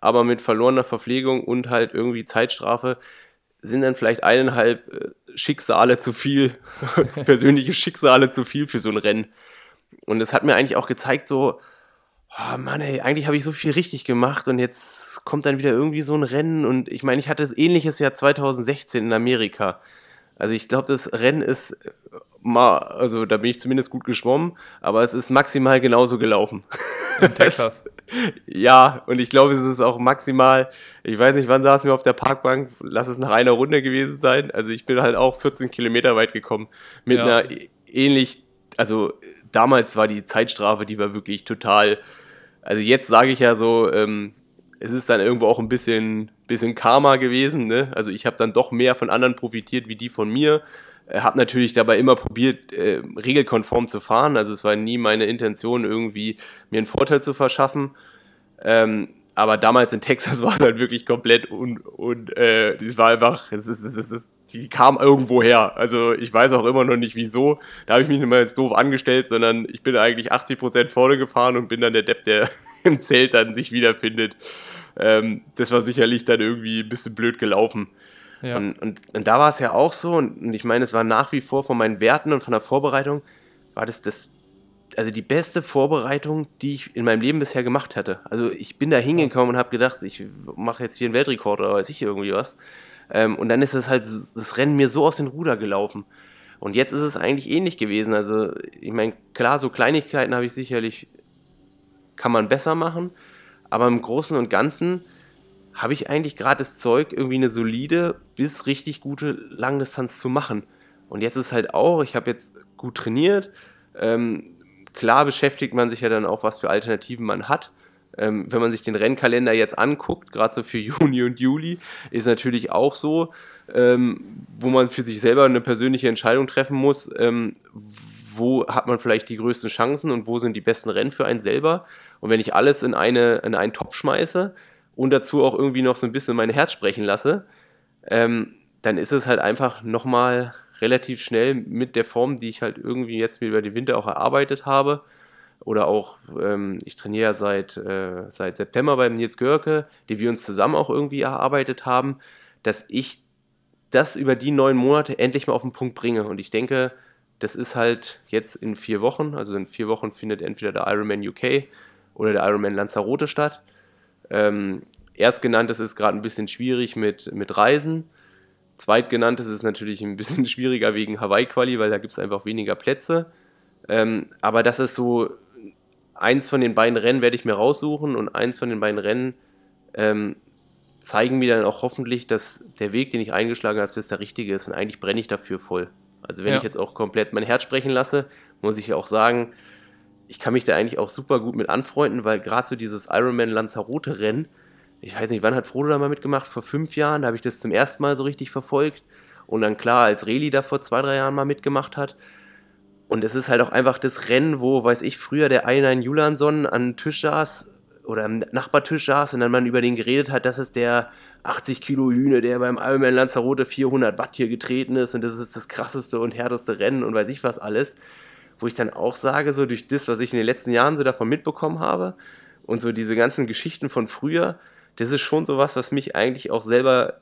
aber mit verlorener Verpflegung und halt irgendwie Zeitstrafe sind dann vielleicht eineinhalb äh, Schicksale zu viel, persönliche Schicksale zu viel für so ein Rennen. Und es hat mir eigentlich auch gezeigt, so, oh Mann, ey, eigentlich habe ich so viel richtig gemacht und jetzt kommt dann wieder irgendwie so ein Rennen. Und ich meine, ich hatte das ähnliches Jahr 2016 in Amerika. Also ich glaube, das Rennen ist mal, also da bin ich zumindest gut geschwommen, aber es ist maximal genauso gelaufen. In Texas. Ja, und ich glaube, es ist auch maximal, ich weiß nicht, wann saßen wir auf der Parkbank, lass es nach einer Runde gewesen sein. Also ich bin halt auch 14 Kilometer weit gekommen mit ja. einer ähnlich, also damals war die Zeitstrafe, die war wirklich total, also jetzt sage ich ja so, ähm, es ist dann irgendwo auch ein bisschen, bisschen Karma gewesen. Ne? Also ich habe dann doch mehr von anderen profitiert wie die von mir. Äh, habe natürlich dabei immer probiert, äh, regelkonform zu fahren. Also es war nie meine Intention, irgendwie mir einen Vorteil zu verschaffen. Ähm, aber damals in Texas war es halt wirklich komplett und, und äh, es war einfach, es ist, es ist, es die kam irgendwo her. Also ich weiß auch immer noch nicht wieso. Da habe ich mich nicht mal jetzt doof angestellt, sondern ich bin eigentlich 80% vorne gefahren und bin dann der Depp, der im Zelt dann sich wiederfindet. Ähm, das war sicherlich dann irgendwie ein bisschen blöd gelaufen. Ja. Und, und, und, da war es ja auch so, und, und ich meine, es war nach wie vor von meinen Werten und von der Vorbereitung, war das das, also die beste Vorbereitung, die ich in meinem Leben bisher gemacht hatte. Also ich bin da hingekommen und habe gedacht, ich mache jetzt hier einen Weltrekord oder weiß ich irgendwie was. Ähm, und dann ist das halt, das Rennen mir so aus den Ruder gelaufen. Und jetzt ist es eigentlich ähnlich gewesen. Also, ich meine, klar, so Kleinigkeiten habe ich sicherlich, kann man besser machen. Aber im Großen und Ganzen habe ich eigentlich gerade das Zeug, irgendwie eine solide bis richtig gute Langdistanz zu machen. Und jetzt ist halt auch, ich habe jetzt gut trainiert. Ähm, klar beschäftigt man sich ja dann auch, was für Alternativen man hat. Ähm, wenn man sich den Rennkalender jetzt anguckt, gerade so für Juni und Juli, ist natürlich auch so, ähm, wo man für sich selber eine persönliche Entscheidung treffen muss, ähm, wo hat man vielleicht die größten Chancen und wo sind die besten Rennen für einen selber. Und wenn ich alles in, eine, in einen Topf schmeiße und dazu auch irgendwie noch so ein bisschen mein Herz sprechen lasse, ähm, dann ist es halt einfach nochmal relativ schnell mit der Form, die ich halt irgendwie jetzt mir über den Winter auch erarbeitet habe, oder auch, ähm, ich trainiere ja seit, äh, seit September beim Nils Görke, die wir uns zusammen auch irgendwie erarbeitet haben, dass ich das über die neun Monate endlich mal auf den Punkt bringe. Und ich denke, das ist halt jetzt in vier Wochen, also in vier Wochen findet entweder der Ironman UK oder der Ironman Lanzarote statt. Ähm, Erstgenanntes ist gerade ein bisschen schwierig mit, mit Reisen. Zweitgenanntes ist natürlich ein bisschen schwieriger wegen Hawaii-Quali, weil da gibt es einfach weniger Plätze. Ähm, aber das ist so eins von den beiden Rennen werde ich mir raussuchen und eins von den beiden Rennen ähm, zeigen mir dann auch hoffentlich, dass der Weg, den ich eingeschlagen habe, dass der richtige ist und eigentlich brenne ich dafür voll. Also wenn ja. ich jetzt auch komplett mein Herz sprechen lasse, muss ich auch sagen, ich kann mich da eigentlich auch super gut mit anfreunden, weil gerade so dieses Ironman Lanzarote Rennen, ich weiß nicht, wann hat Frodo da mal mitgemacht? Vor fünf Jahren, da habe ich das zum ersten Mal so richtig verfolgt. Und dann klar, als Reli da vor zwei, drei Jahren mal mitgemacht hat. Und es ist halt auch einfach das Rennen, wo, weiß ich, früher der Einein Julanson an Tisch saß oder am Nachbartisch saß und dann man über den geredet hat, das ist der 80 Kilo Hühne, der beim Ironman Lanzarote 400 Watt hier getreten ist und das ist das krasseste und härteste Rennen und weiß ich was alles. Wo ich dann auch sage, so durch das, was ich in den letzten Jahren so davon mitbekommen habe und so diese ganzen Geschichten von früher, das ist schon sowas, was mich eigentlich auch selber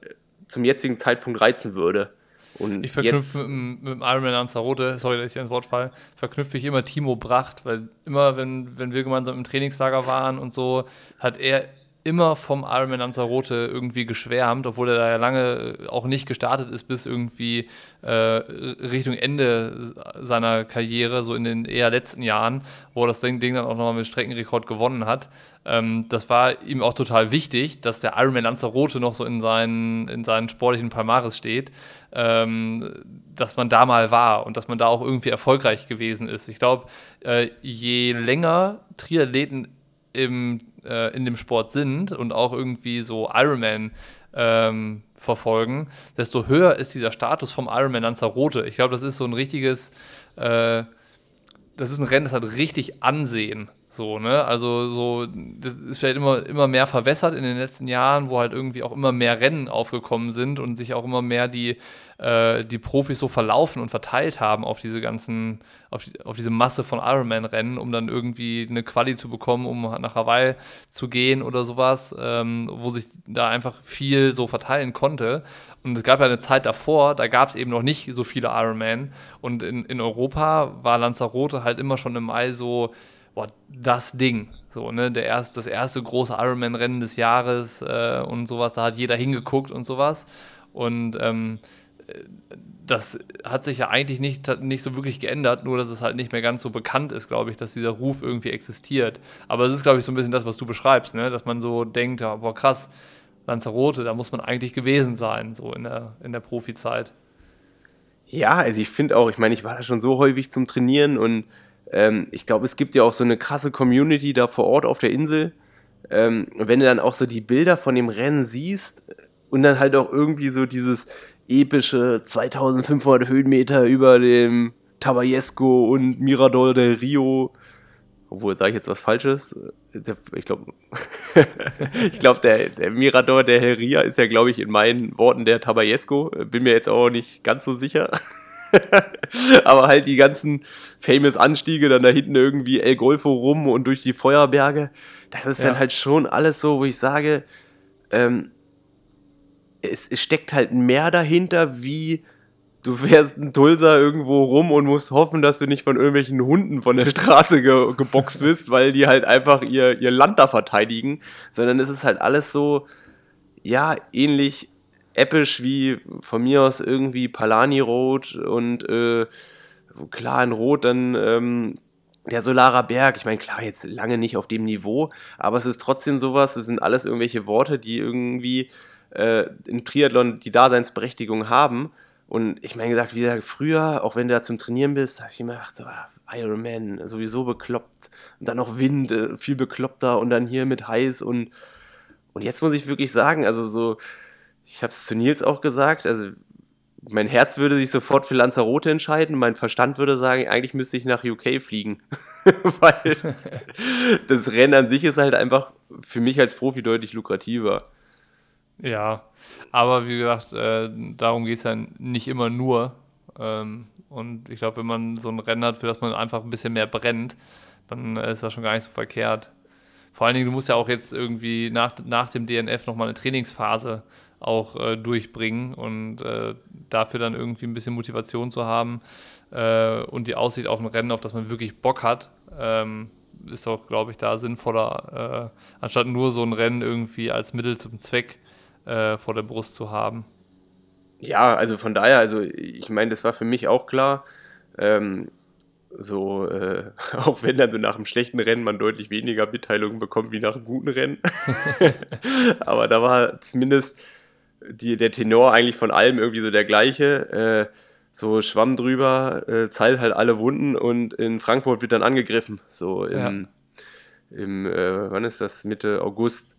zum jetzigen Zeitpunkt reizen würde. Und ich verknüpfe mit, mit, dem Ironman Lanzarote, sorry, dass ich ins Wort falle, verknüpfe ich immer Timo Bracht, weil immer, wenn, wenn wir gemeinsam im Trainingslager waren und so, hat er immer vom Ironman Lanzarote irgendwie geschwärmt, obwohl er da ja lange auch nicht gestartet ist bis irgendwie äh, Richtung Ende seiner Karriere, so in den eher letzten Jahren, wo er das Ding, Ding dann auch nochmal mit Streckenrekord gewonnen hat. Ähm, das war ihm auch total wichtig, dass der Ironman Lanzarote noch so in seinen, in seinen sportlichen Palmares steht, ähm, dass man da mal war und dass man da auch irgendwie erfolgreich gewesen ist. Ich glaube, äh, je länger Triathleten im, äh, in dem Sport sind und auch irgendwie so Ironman ähm, verfolgen, desto höher ist dieser Status vom Ironman Lanzarote. Ich glaube, das ist so ein richtiges, äh, das ist ein Rennen, das hat richtig Ansehen. So, ne? Also so, das ist vielleicht immer, immer mehr verwässert in den letzten Jahren, wo halt irgendwie auch immer mehr Rennen aufgekommen sind und sich auch immer mehr die, äh, die Profis so verlaufen und verteilt haben auf diese ganzen, auf, die, auf diese Masse von Ironman-Rennen, um dann irgendwie eine Quali zu bekommen, um nach Hawaii zu gehen oder sowas, ähm, wo sich da einfach viel so verteilen konnte. Und es gab ja eine Zeit davor, da gab es eben noch nicht so viele Ironman. Und in, in Europa war Lanzarote halt immer schon im Mai so, boah, das Ding. So, ne, der erst, das erste große Ironman-Rennen des Jahres äh, und sowas, da hat jeder hingeguckt und sowas. Und ähm, das hat sich ja eigentlich nicht, nicht so wirklich geändert, nur dass es halt nicht mehr ganz so bekannt ist, glaube ich, dass dieser Ruf irgendwie existiert. Aber es ist, glaube ich, so ein bisschen das, was du beschreibst, ne? dass man so denkt, ja, boah, krass, Lanzarote, da muss man eigentlich gewesen sein, so in der, in der Profizeit. Ja, also ich finde auch, ich meine, ich war da schon so häufig zum Trainieren und ähm, ich glaube, es gibt ja auch so eine krasse Community da vor Ort auf der Insel. Ähm, wenn du dann auch so die Bilder von dem Rennen siehst und dann halt auch irgendwie so dieses epische 2500 Höhenmeter über dem Tabayesco und Mirador del Rio. Obwohl, sage ich jetzt was Falsches? Der, ich glaube, ich glaube, der, der, Mirador del Rio ist ja, glaube ich, in meinen Worten der Tabayesco. Bin mir jetzt auch nicht ganz so sicher. Aber halt die ganzen famous Anstiege, dann da hinten irgendwie El Golfo rum und durch die Feuerberge, das ist ja. dann halt schon alles so, wo ich sage, ähm, es, es steckt halt mehr dahinter, wie du fährst einen Tulsa irgendwo rum und musst hoffen, dass du nicht von irgendwelchen Hunden von der Straße ge geboxt wirst, weil die halt einfach ihr, ihr Land da verteidigen, sondern es ist halt alles so, ja, ähnlich episch wie von mir aus irgendwie Palani Rot und äh, klar in Rot dann ähm, der Solarer Berg. Ich meine, klar, jetzt lange nicht auf dem Niveau, aber es ist trotzdem sowas, es sind alles irgendwelche Worte, die irgendwie äh, im Triathlon die Daseinsberechtigung haben. Und ich meine gesagt, wie gesagt, früher, auch wenn du da zum Trainieren bist, habe ich immer gedacht, ah, Ironman, sowieso bekloppt. Und dann noch Wind, äh, viel bekloppter und dann hier mit heiß und, und jetzt muss ich wirklich sagen, also so, ich habe es zu Nils auch gesagt, also mein Herz würde sich sofort für Lanzarote entscheiden, mein Verstand würde sagen, eigentlich müsste ich nach UK fliegen. Weil das Rennen an sich ist halt einfach für mich als Profi deutlich lukrativer. Ja, aber wie gesagt, äh, darum geht es ja nicht immer nur. Ähm, und ich glaube, wenn man so ein Rennen hat, für das man einfach ein bisschen mehr brennt, dann ist das schon gar nicht so verkehrt. Vor allen Dingen, du musst ja auch jetzt irgendwie nach, nach dem DNF nochmal eine Trainingsphase auch äh, durchbringen und äh, dafür dann irgendwie ein bisschen Motivation zu haben äh, und die Aussicht auf ein Rennen, auf das man wirklich Bock hat, ähm, ist auch, glaube ich, da sinnvoller, äh, anstatt nur so ein Rennen irgendwie als Mittel zum Zweck äh, vor der Brust zu haben. Ja, also von daher, also ich meine, das war für mich auch klar. Ähm, so, äh, auch wenn dann so nach einem schlechten Rennen man deutlich weniger Mitteilungen bekommt wie nach einem guten Rennen. Aber da war zumindest die, der Tenor eigentlich von allem irgendwie so der gleiche. Äh, so Schwamm drüber, äh, zeilt halt alle Wunden und in Frankfurt wird dann angegriffen. So im, ja. im äh, wann ist das? Mitte August.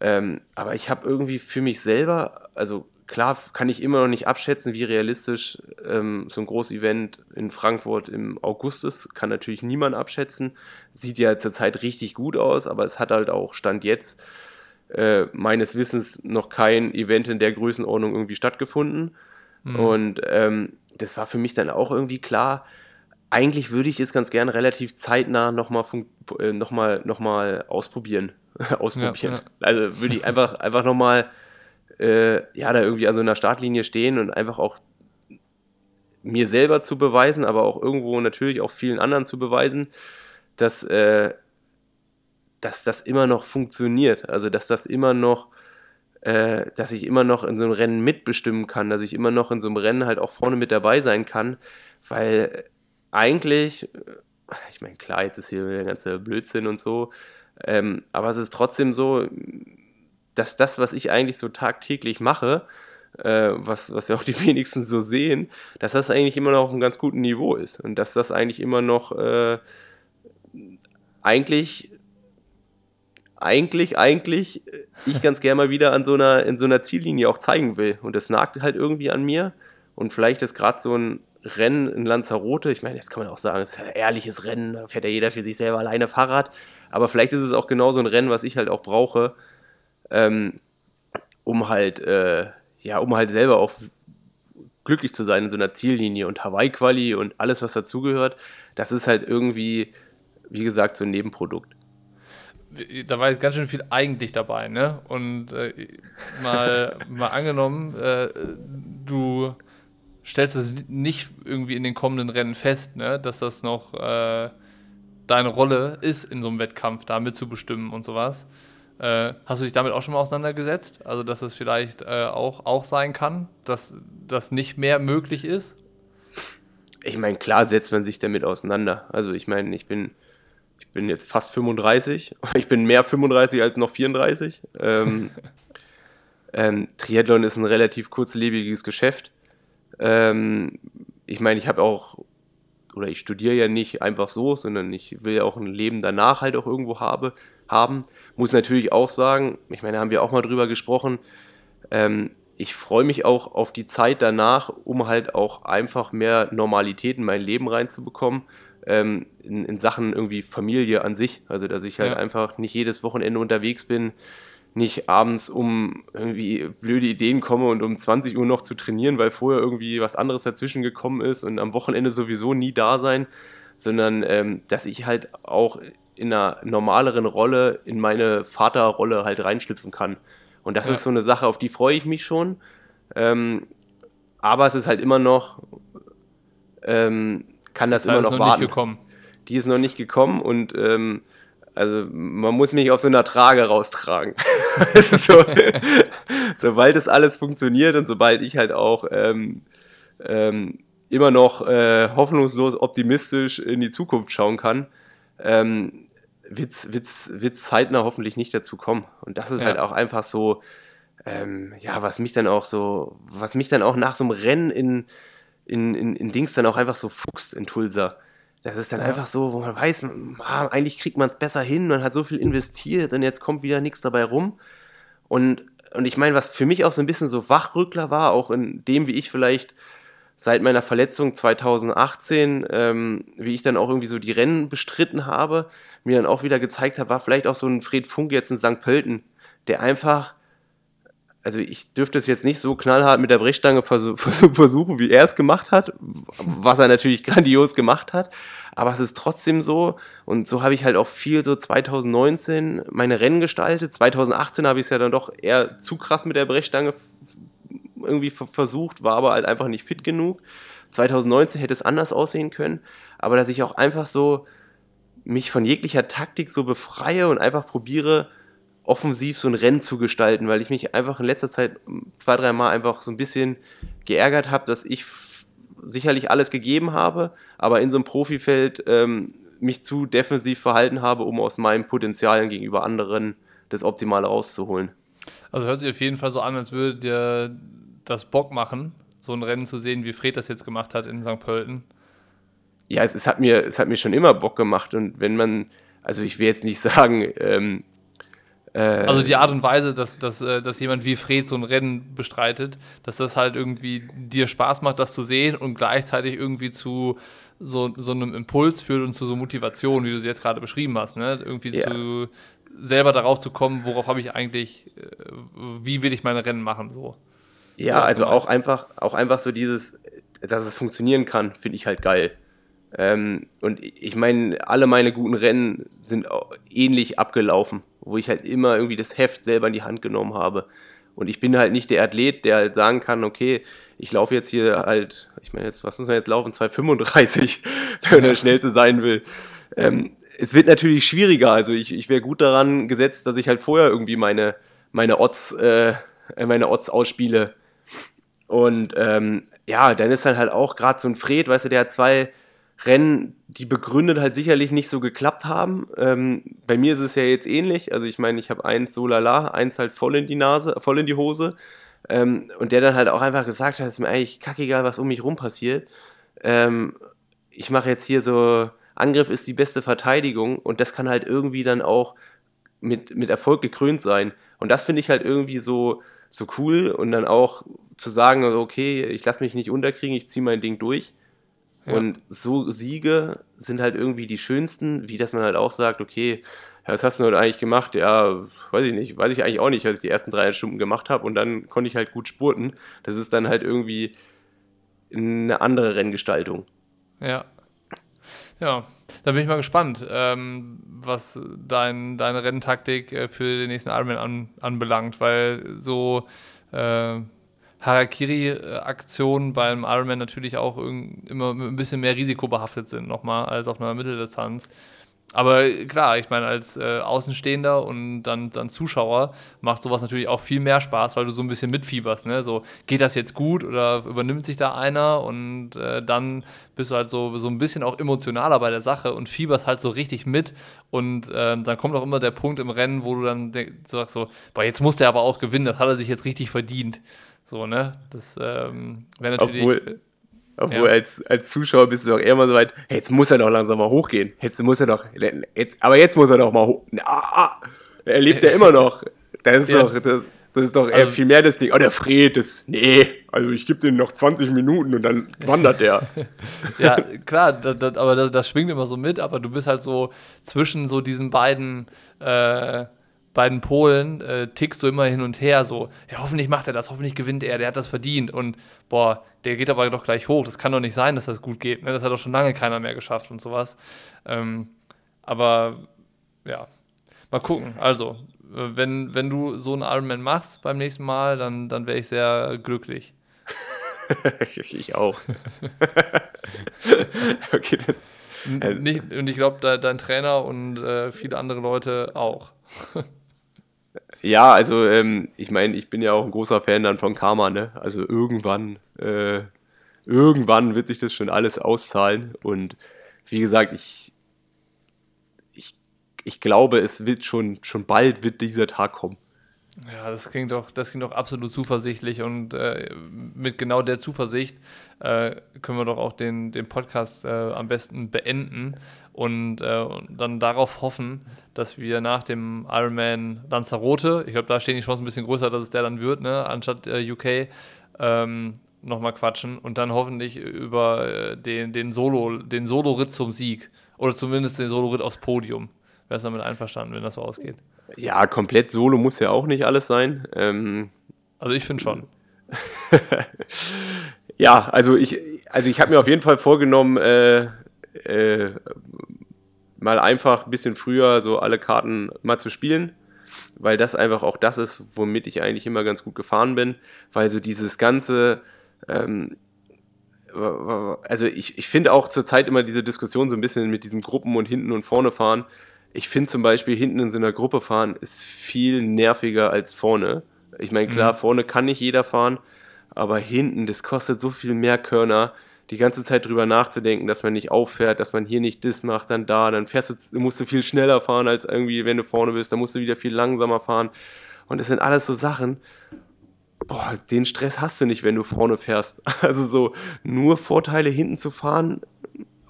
Ähm, aber ich habe irgendwie für mich selber, also klar kann ich immer noch nicht abschätzen, wie realistisch ähm, so ein großes Event in Frankfurt im August ist. Kann natürlich niemand abschätzen. Sieht ja zurzeit richtig gut aus, aber es hat halt auch Stand jetzt äh, meines Wissens noch kein Event in der Größenordnung irgendwie stattgefunden. Mhm. Und ähm, das war für mich dann auch irgendwie klar. Eigentlich würde ich es ganz gerne relativ zeitnah nochmal äh, noch mal, noch mal ausprobieren. ausprobieren. Ja, ja. Also würde ich einfach, einfach nochmal äh, ja, da irgendwie an so einer Startlinie stehen und einfach auch mir selber zu beweisen, aber auch irgendwo natürlich auch vielen anderen zu beweisen, dass, äh, dass das immer noch funktioniert. Also, dass das immer noch, äh, dass ich immer noch in so einem Rennen mitbestimmen kann, dass ich immer noch in so einem Rennen halt auch vorne mit dabei sein kann, weil eigentlich, ich meine, klar, jetzt ist hier der ganze Blödsinn und so, ähm, aber es ist trotzdem so, dass das, was ich eigentlich so tagtäglich mache, äh, was, was ja auch die wenigsten so sehen, dass das eigentlich immer noch auf einem ganz guten Niveau ist und dass das eigentlich immer noch äh, eigentlich eigentlich, eigentlich ich ganz gerne mal wieder an so einer, in so einer Ziellinie auch zeigen will. Und das nagt halt irgendwie an mir. Und vielleicht ist gerade so ein Rennen in Lanzarote, ich meine, jetzt kann man auch sagen, es ist ein ehrliches Rennen, da fährt ja jeder für sich selber alleine Fahrrad. Aber vielleicht ist es auch genau so ein Rennen, was ich halt auch brauche, ähm, um halt, äh, ja, um halt selber auch glücklich zu sein in so einer Ziellinie und Hawaii-Quali und alles, was dazugehört. Das ist halt irgendwie, wie gesagt, so ein Nebenprodukt da war jetzt ganz schön viel eigentlich dabei, ne? Und äh, mal, mal angenommen, äh, du stellst es nicht irgendwie in den kommenden Rennen fest, ne? Dass das noch äh, deine Rolle ist, in so einem Wettkampf da mitzubestimmen und sowas. Äh, hast du dich damit auch schon mal auseinandergesetzt? Also, dass es vielleicht äh, auch, auch sein kann, dass das nicht mehr möglich ist? Ich meine, klar setzt man sich damit auseinander. Also, ich meine, ich bin bin jetzt fast 35. Ich bin mehr 35 als noch 34. Ähm, ähm, Triathlon ist ein relativ kurzlebiges Geschäft. Ähm, ich meine, ich habe auch, oder ich studiere ja nicht einfach so, sondern ich will ja auch ein Leben danach halt auch irgendwo habe, haben. Muss natürlich auch sagen, ich meine, da haben wir auch mal drüber gesprochen, ähm, ich freue mich auch auf die Zeit danach, um halt auch einfach mehr Normalität in mein Leben reinzubekommen ähm, in, in, Sachen irgendwie Familie an sich. Also, dass ich halt ja. einfach nicht jedes Wochenende unterwegs bin, nicht abends um irgendwie blöde Ideen komme und um 20 Uhr noch zu trainieren, weil vorher irgendwie was anderes dazwischen gekommen ist und am Wochenende sowieso nie da sein, sondern ähm, dass ich halt auch in einer normaleren Rolle in meine Vaterrolle halt reinschlüpfen kann. Und das ja. ist so eine Sache, auf die freue ich mich schon. Ähm, aber es ist halt immer noch ähm, kann das, das immer noch, noch warten. Nicht gekommen. Die ist noch nicht gekommen und ähm, also man muss mich auf so einer Trage raustragen. so, sobald es alles funktioniert und sobald ich halt auch ähm, ähm, immer noch äh, hoffnungslos optimistisch in die Zukunft schauen kann, ähm, wird es zeitnah hoffentlich nicht dazu kommen. Und das ist ja. halt auch einfach so, ähm, ja, was mich dann auch so, was mich dann auch nach so einem Rennen in, in, in, in Dings dann auch einfach so fuchst in Tulsa. Das ist dann ja. einfach so, wo man weiß, ah, eigentlich kriegt man es besser hin, man hat so viel investiert und jetzt kommt wieder nichts dabei rum. Und, und ich meine, was für mich auch so ein bisschen so Wachrückler war, auch in dem, wie ich vielleicht seit meiner Verletzung 2018, ähm, wie ich dann auch irgendwie so die Rennen bestritten habe, mir dann auch wieder gezeigt habe, war vielleicht auch so ein Fred Funk jetzt in St. Pölten, der einfach also ich dürfte es jetzt nicht so knallhart mit der Brechstange versuchen, wie er es gemacht hat, was er natürlich grandios gemacht hat, aber es ist trotzdem so und so habe ich halt auch viel so 2019 meine Rennen gestaltet. 2018 habe ich es ja dann doch eher zu krass mit der Brechstange irgendwie versucht, war aber halt einfach nicht fit genug. 2019 hätte es anders aussehen können, aber dass ich auch einfach so mich von jeglicher Taktik so befreie und einfach probiere, offensiv so ein Rennen zu gestalten, weil ich mich einfach in letzter Zeit zwei, drei Mal einfach so ein bisschen geärgert habe, dass ich sicherlich alles gegeben habe, aber in so einem Profifeld ähm, mich zu defensiv verhalten habe, um aus meinen Potenzialen gegenüber anderen das Optimale rauszuholen. Also hört sich auf jeden Fall so an, als würde dir das Bock machen, so ein Rennen zu sehen, wie Fred das jetzt gemacht hat in St. Pölten. Ja, es, es, hat mir, es hat mir schon immer Bock gemacht und wenn man, also ich will jetzt nicht sagen, ähm, äh, also die Art und Weise, dass, dass, äh, dass jemand wie Fred so ein Rennen bestreitet, dass das halt irgendwie dir Spaß macht, das zu sehen und gleichzeitig irgendwie zu so, so einem Impuls führt und zu so Motivation, wie du sie jetzt gerade beschrieben hast, ne? Irgendwie ja. zu selber darauf zu kommen, worauf habe ich eigentlich, äh, wie will ich meine Rennen machen, so. Ja, so also auch einfach, auch einfach so dieses, dass es funktionieren kann, finde ich halt geil. Ähm, und ich meine, alle meine guten Rennen sind ähnlich abgelaufen, wo ich halt immer irgendwie das Heft selber in die Hand genommen habe. Und ich bin halt nicht der Athlet, der halt sagen kann, okay, ich laufe jetzt hier halt, ich meine jetzt, was muss man jetzt laufen, 2,35, wenn er schnell zu sein will. Ähm, es wird natürlich schwieriger. Also ich, ich wäre gut daran gesetzt, dass ich halt vorher irgendwie meine, meine Odds, äh, meine Odds ausspiele. Und ähm, ja, dann ist dann halt auch gerade so ein Fred, weißt du, der hat zwei Rennen, die begründet halt sicherlich nicht so geklappt haben. Ähm, bei mir ist es ja jetzt ähnlich. Also ich meine, ich habe eins so lala, eins halt voll in die Nase, voll in die Hose. Ähm, und der dann halt auch einfach gesagt hat, es ist mir eigentlich kackegal, was um mich rum passiert. Ähm, ich mache jetzt hier so, Angriff ist die beste Verteidigung und das kann halt irgendwie dann auch mit, mit Erfolg gekrönt sein. Und das finde ich halt irgendwie so, so cool und dann auch zu sagen, okay, ich lasse mich nicht unterkriegen, ich ziehe mein Ding durch. Ja. Und so Siege sind halt irgendwie die schönsten, wie dass man halt auch sagt, okay, was hast du heute eigentlich gemacht? Ja, weiß ich nicht, weiß ich eigentlich auch nicht, als ich die ersten drei Stunden gemacht habe und dann konnte ich halt gut spurten. Das ist dann halt irgendwie eine andere Renngestaltung. Ja. Ja, da bin ich mal gespannt, ähm, was dein, deine Renntaktik äh, für den nächsten Ironman an, anbelangt, weil so äh, Harakiri-Aktionen beim Ironman natürlich auch immer ein bisschen mehr risikobehaftet sind, nochmal, als auf einer Mitteldistanz. Aber klar, ich meine, als äh, Außenstehender und dann, dann Zuschauer macht sowas natürlich auch viel mehr Spaß, weil du so ein bisschen mitfieberst. Ne? So, geht das jetzt gut oder übernimmt sich da einer? Und äh, dann bist du halt so, so ein bisschen auch emotionaler bei der Sache und fieberst halt so richtig mit. Und äh, dann kommt auch immer der Punkt im Rennen, wo du dann sagst so, boah, jetzt muss der aber auch gewinnen, das hat er sich jetzt richtig verdient. So, ne? Das ähm, wäre natürlich. Obwohl obwohl ja. als, als Zuschauer bist du doch eher mal so weit, hey, jetzt muss er doch langsam mal hochgehen. Jetzt muss er doch, jetzt, aber jetzt muss er doch mal hoch. Ah, er lebt ja immer noch. Das ist ja. doch, das, das ist doch eher also, viel mehr das Ding. Oh, der Fred, das, nee, also ich gebe dem noch 20 Minuten und dann wandert der. ja, klar, das, das, aber das, das, schwingt immer so mit, aber du bist halt so zwischen so diesen beiden, äh, beiden Polen äh, tickst du immer hin und her so, ja, hoffentlich macht er das, hoffentlich gewinnt er, der hat das verdient und boah, der geht aber doch gleich hoch, das kann doch nicht sein, dass das gut geht, ne? das hat doch schon lange keiner mehr geschafft und sowas. Ähm, aber ja, mal gucken. Also, äh, wenn, wenn du so einen Ironman machst beim nächsten Mal, dann, dann wäre ich sehr glücklich. ich auch. okay. Nicht, und ich glaube, dein Trainer und äh, viele andere Leute auch. Ja, also ähm, ich meine, ich bin ja auch ein großer Fan dann von Karma, ne? Also irgendwann, äh, irgendwann wird sich das schon alles auszahlen. Und wie gesagt, ich, ich, ich glaube, es wird schon, schon bald wird dieser Tag kommen. Ja, das klingt doch, das klingt doch absolut zuversichtlich und äh, mit genau der Zuversicht äh, können wir doch auch den, den Podcast äh, am besten beenden und äh, dann darauf hoffen, dass wir nach dem Ironman Lanzarote, ich glaube, da stehen die Chancen ein bisschen größer, dass es der dann wird, ne, anstatt äh, UK, ähm, nochmal quatschen und dann hoffentlich über äh, den, den Solo, den Solo-Ritt zum Sieg oder zumindest den Solo-Ritt aufs Podium. Wärst du damit einverstanden, wenn das so ausgeht? Ja, komplett solo muss ja auch nicht alles sein. Ähm, also ich finde schon. ja, also ich, also ich habe mir auf jeden Fall vorgenommen, äh, äh, mal einfach ein bisschen früher so alle Karten mal zu spielen, weil das einfach auch das ist, womit ich eigentlich immer ganz gut gefahren bin, weil so dieses ganze, ähm, also ich, ich finde auch zurzeit immer diese Diskussion so ein bisschen mit diesem Gruppen und hinten und vorne fahren, ich finde zum Beispiel hinten in so einer Gruppe fahren ist viel nerviger als vorne. Ich meine, klar, mhm. vorne kann nicht jeder fahren, aber hinten, das kostet so viel mehr Körner, die ganze Zeit drüber nachzudenken, dass man nicht auffährt, dass man hier nicht das macht, dann da, dann fährst du, musst du viel schneller fahren als irgendwie, wenn du vorne bist, dann musst du wieder viel langsamer fahren. Und das sind alles so Sachen, boah, den Stress hast du nicht, wenn du vorne fährst. Also so nur Vorteile hinten zu fahren,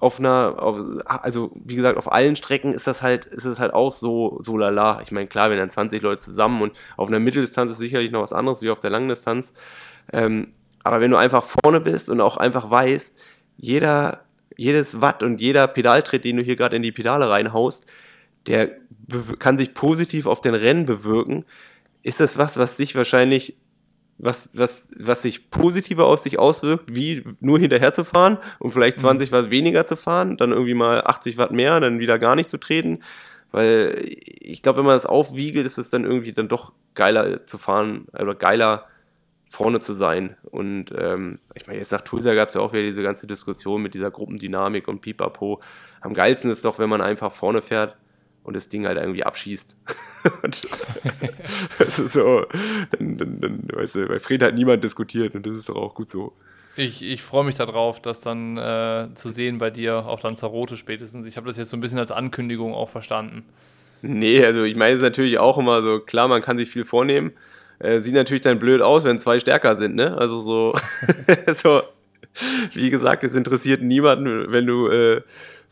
auf einer, auf, also wie gesagt, auf allen Strecken ist das halt, ist es halt auch so, so lala. Ich meine, klar, wir dann 20 Leute zusammen und auf einer Mitteldistanz ist sicherlich noch was anderes wie auf der Langdistanz. Ähm, aber wenn du einfach vorne bist und auch einfach weißt, jeder, jedes Watt und jeder Pedaltritt, den du hier gerade in die Pedale reinhaust, der kann sich positiv auf den Rennen bewirken, ist das was, was dich wahrscheinlich was, was, was sich positiver aus sich auswirkt, wie nur hinterher zu fahren und vielleicht 20 mhm. Watt weniger zu fahren, dann irgendwie mal 80 Watt mehr, dann wieder gar nicht zu treten. Weil ich glaube, wenn man das aufwiegelt, ist es dann irgendwie dann doch geiler zu fahren oder geiler vorne zu sein. Und ähm, ich meine, jetzt nach Tulsa gab es ja auch wieder diese ganze Diskussion mit dieser Gruppendynamik und Pipapo. Am geilsten ist doch, wenn man einfach vorne fährt und das Ding halt irgendwie abschießt. das ist so, dann, dann, dann, weißt du, bei Fred hat niemand diskutiert und das ist doch auch gut so. Ich, ich freue mich darauf, das dann äh, zu sehen bei dir auf Lanzarote spätestens. Ich habe das jetzt so ein bisschen als Ankündigung auch verstanden. Nee, also ich meine es ist natürlich auch immer so, klar, man kann sich viel vornehmen. Äh, sieht natürlich dann blöd aus, wenn zwei stärker sind, ne? Also so, so wie gesagt, es interessiert niemanden, wenn du äh,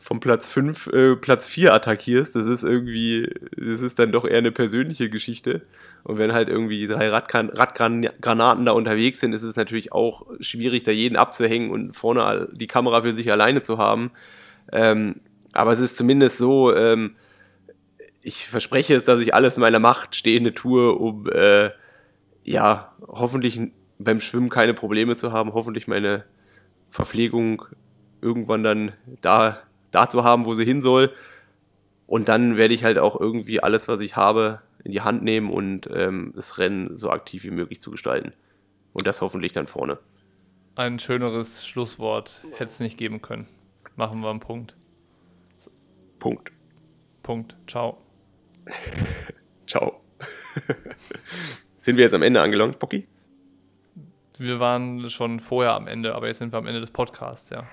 vom Platz 5 äh, Platz 4 attackierst. Das ist irgendwie, das ist dann doch eher eine persönliche Geschichte. Und wenn halt irgendwie drei Radgran Radgranaten da unterwegs sind, ist es natürlich auch schwierig, da jeden abzuhängen und vorne die Kamera für sich alleine zu haben. Ähm, aber es ist zumindest so, ähm, ich verspreche es, dass ich alles in meiner Macht Stehende tue, um äh, ja, hoffentlich beim Schwimmen keine Probleme zu haben, hoffentlich meine Verpflegung irgendwann dann da, da zu haben, wo sie hin soll. Und dann werde ich halt auch irgendwie alles, was ich habe, in die Hand nehmen und ähm, das Rennen so aktiv wie möglich zu gestalten. Und das hoffentlich dann vorne. Ein schöneres Schlusswort hätte es nicht geben können. Machen wir einen Punkt. Punkt. Punkt. Ciao. Ciao. sind wir jetzt am Ende angelangt, Bocky? Wir waren schon vorher am Ende, aber jetzt sind wir am Ende des Podcasts, ja.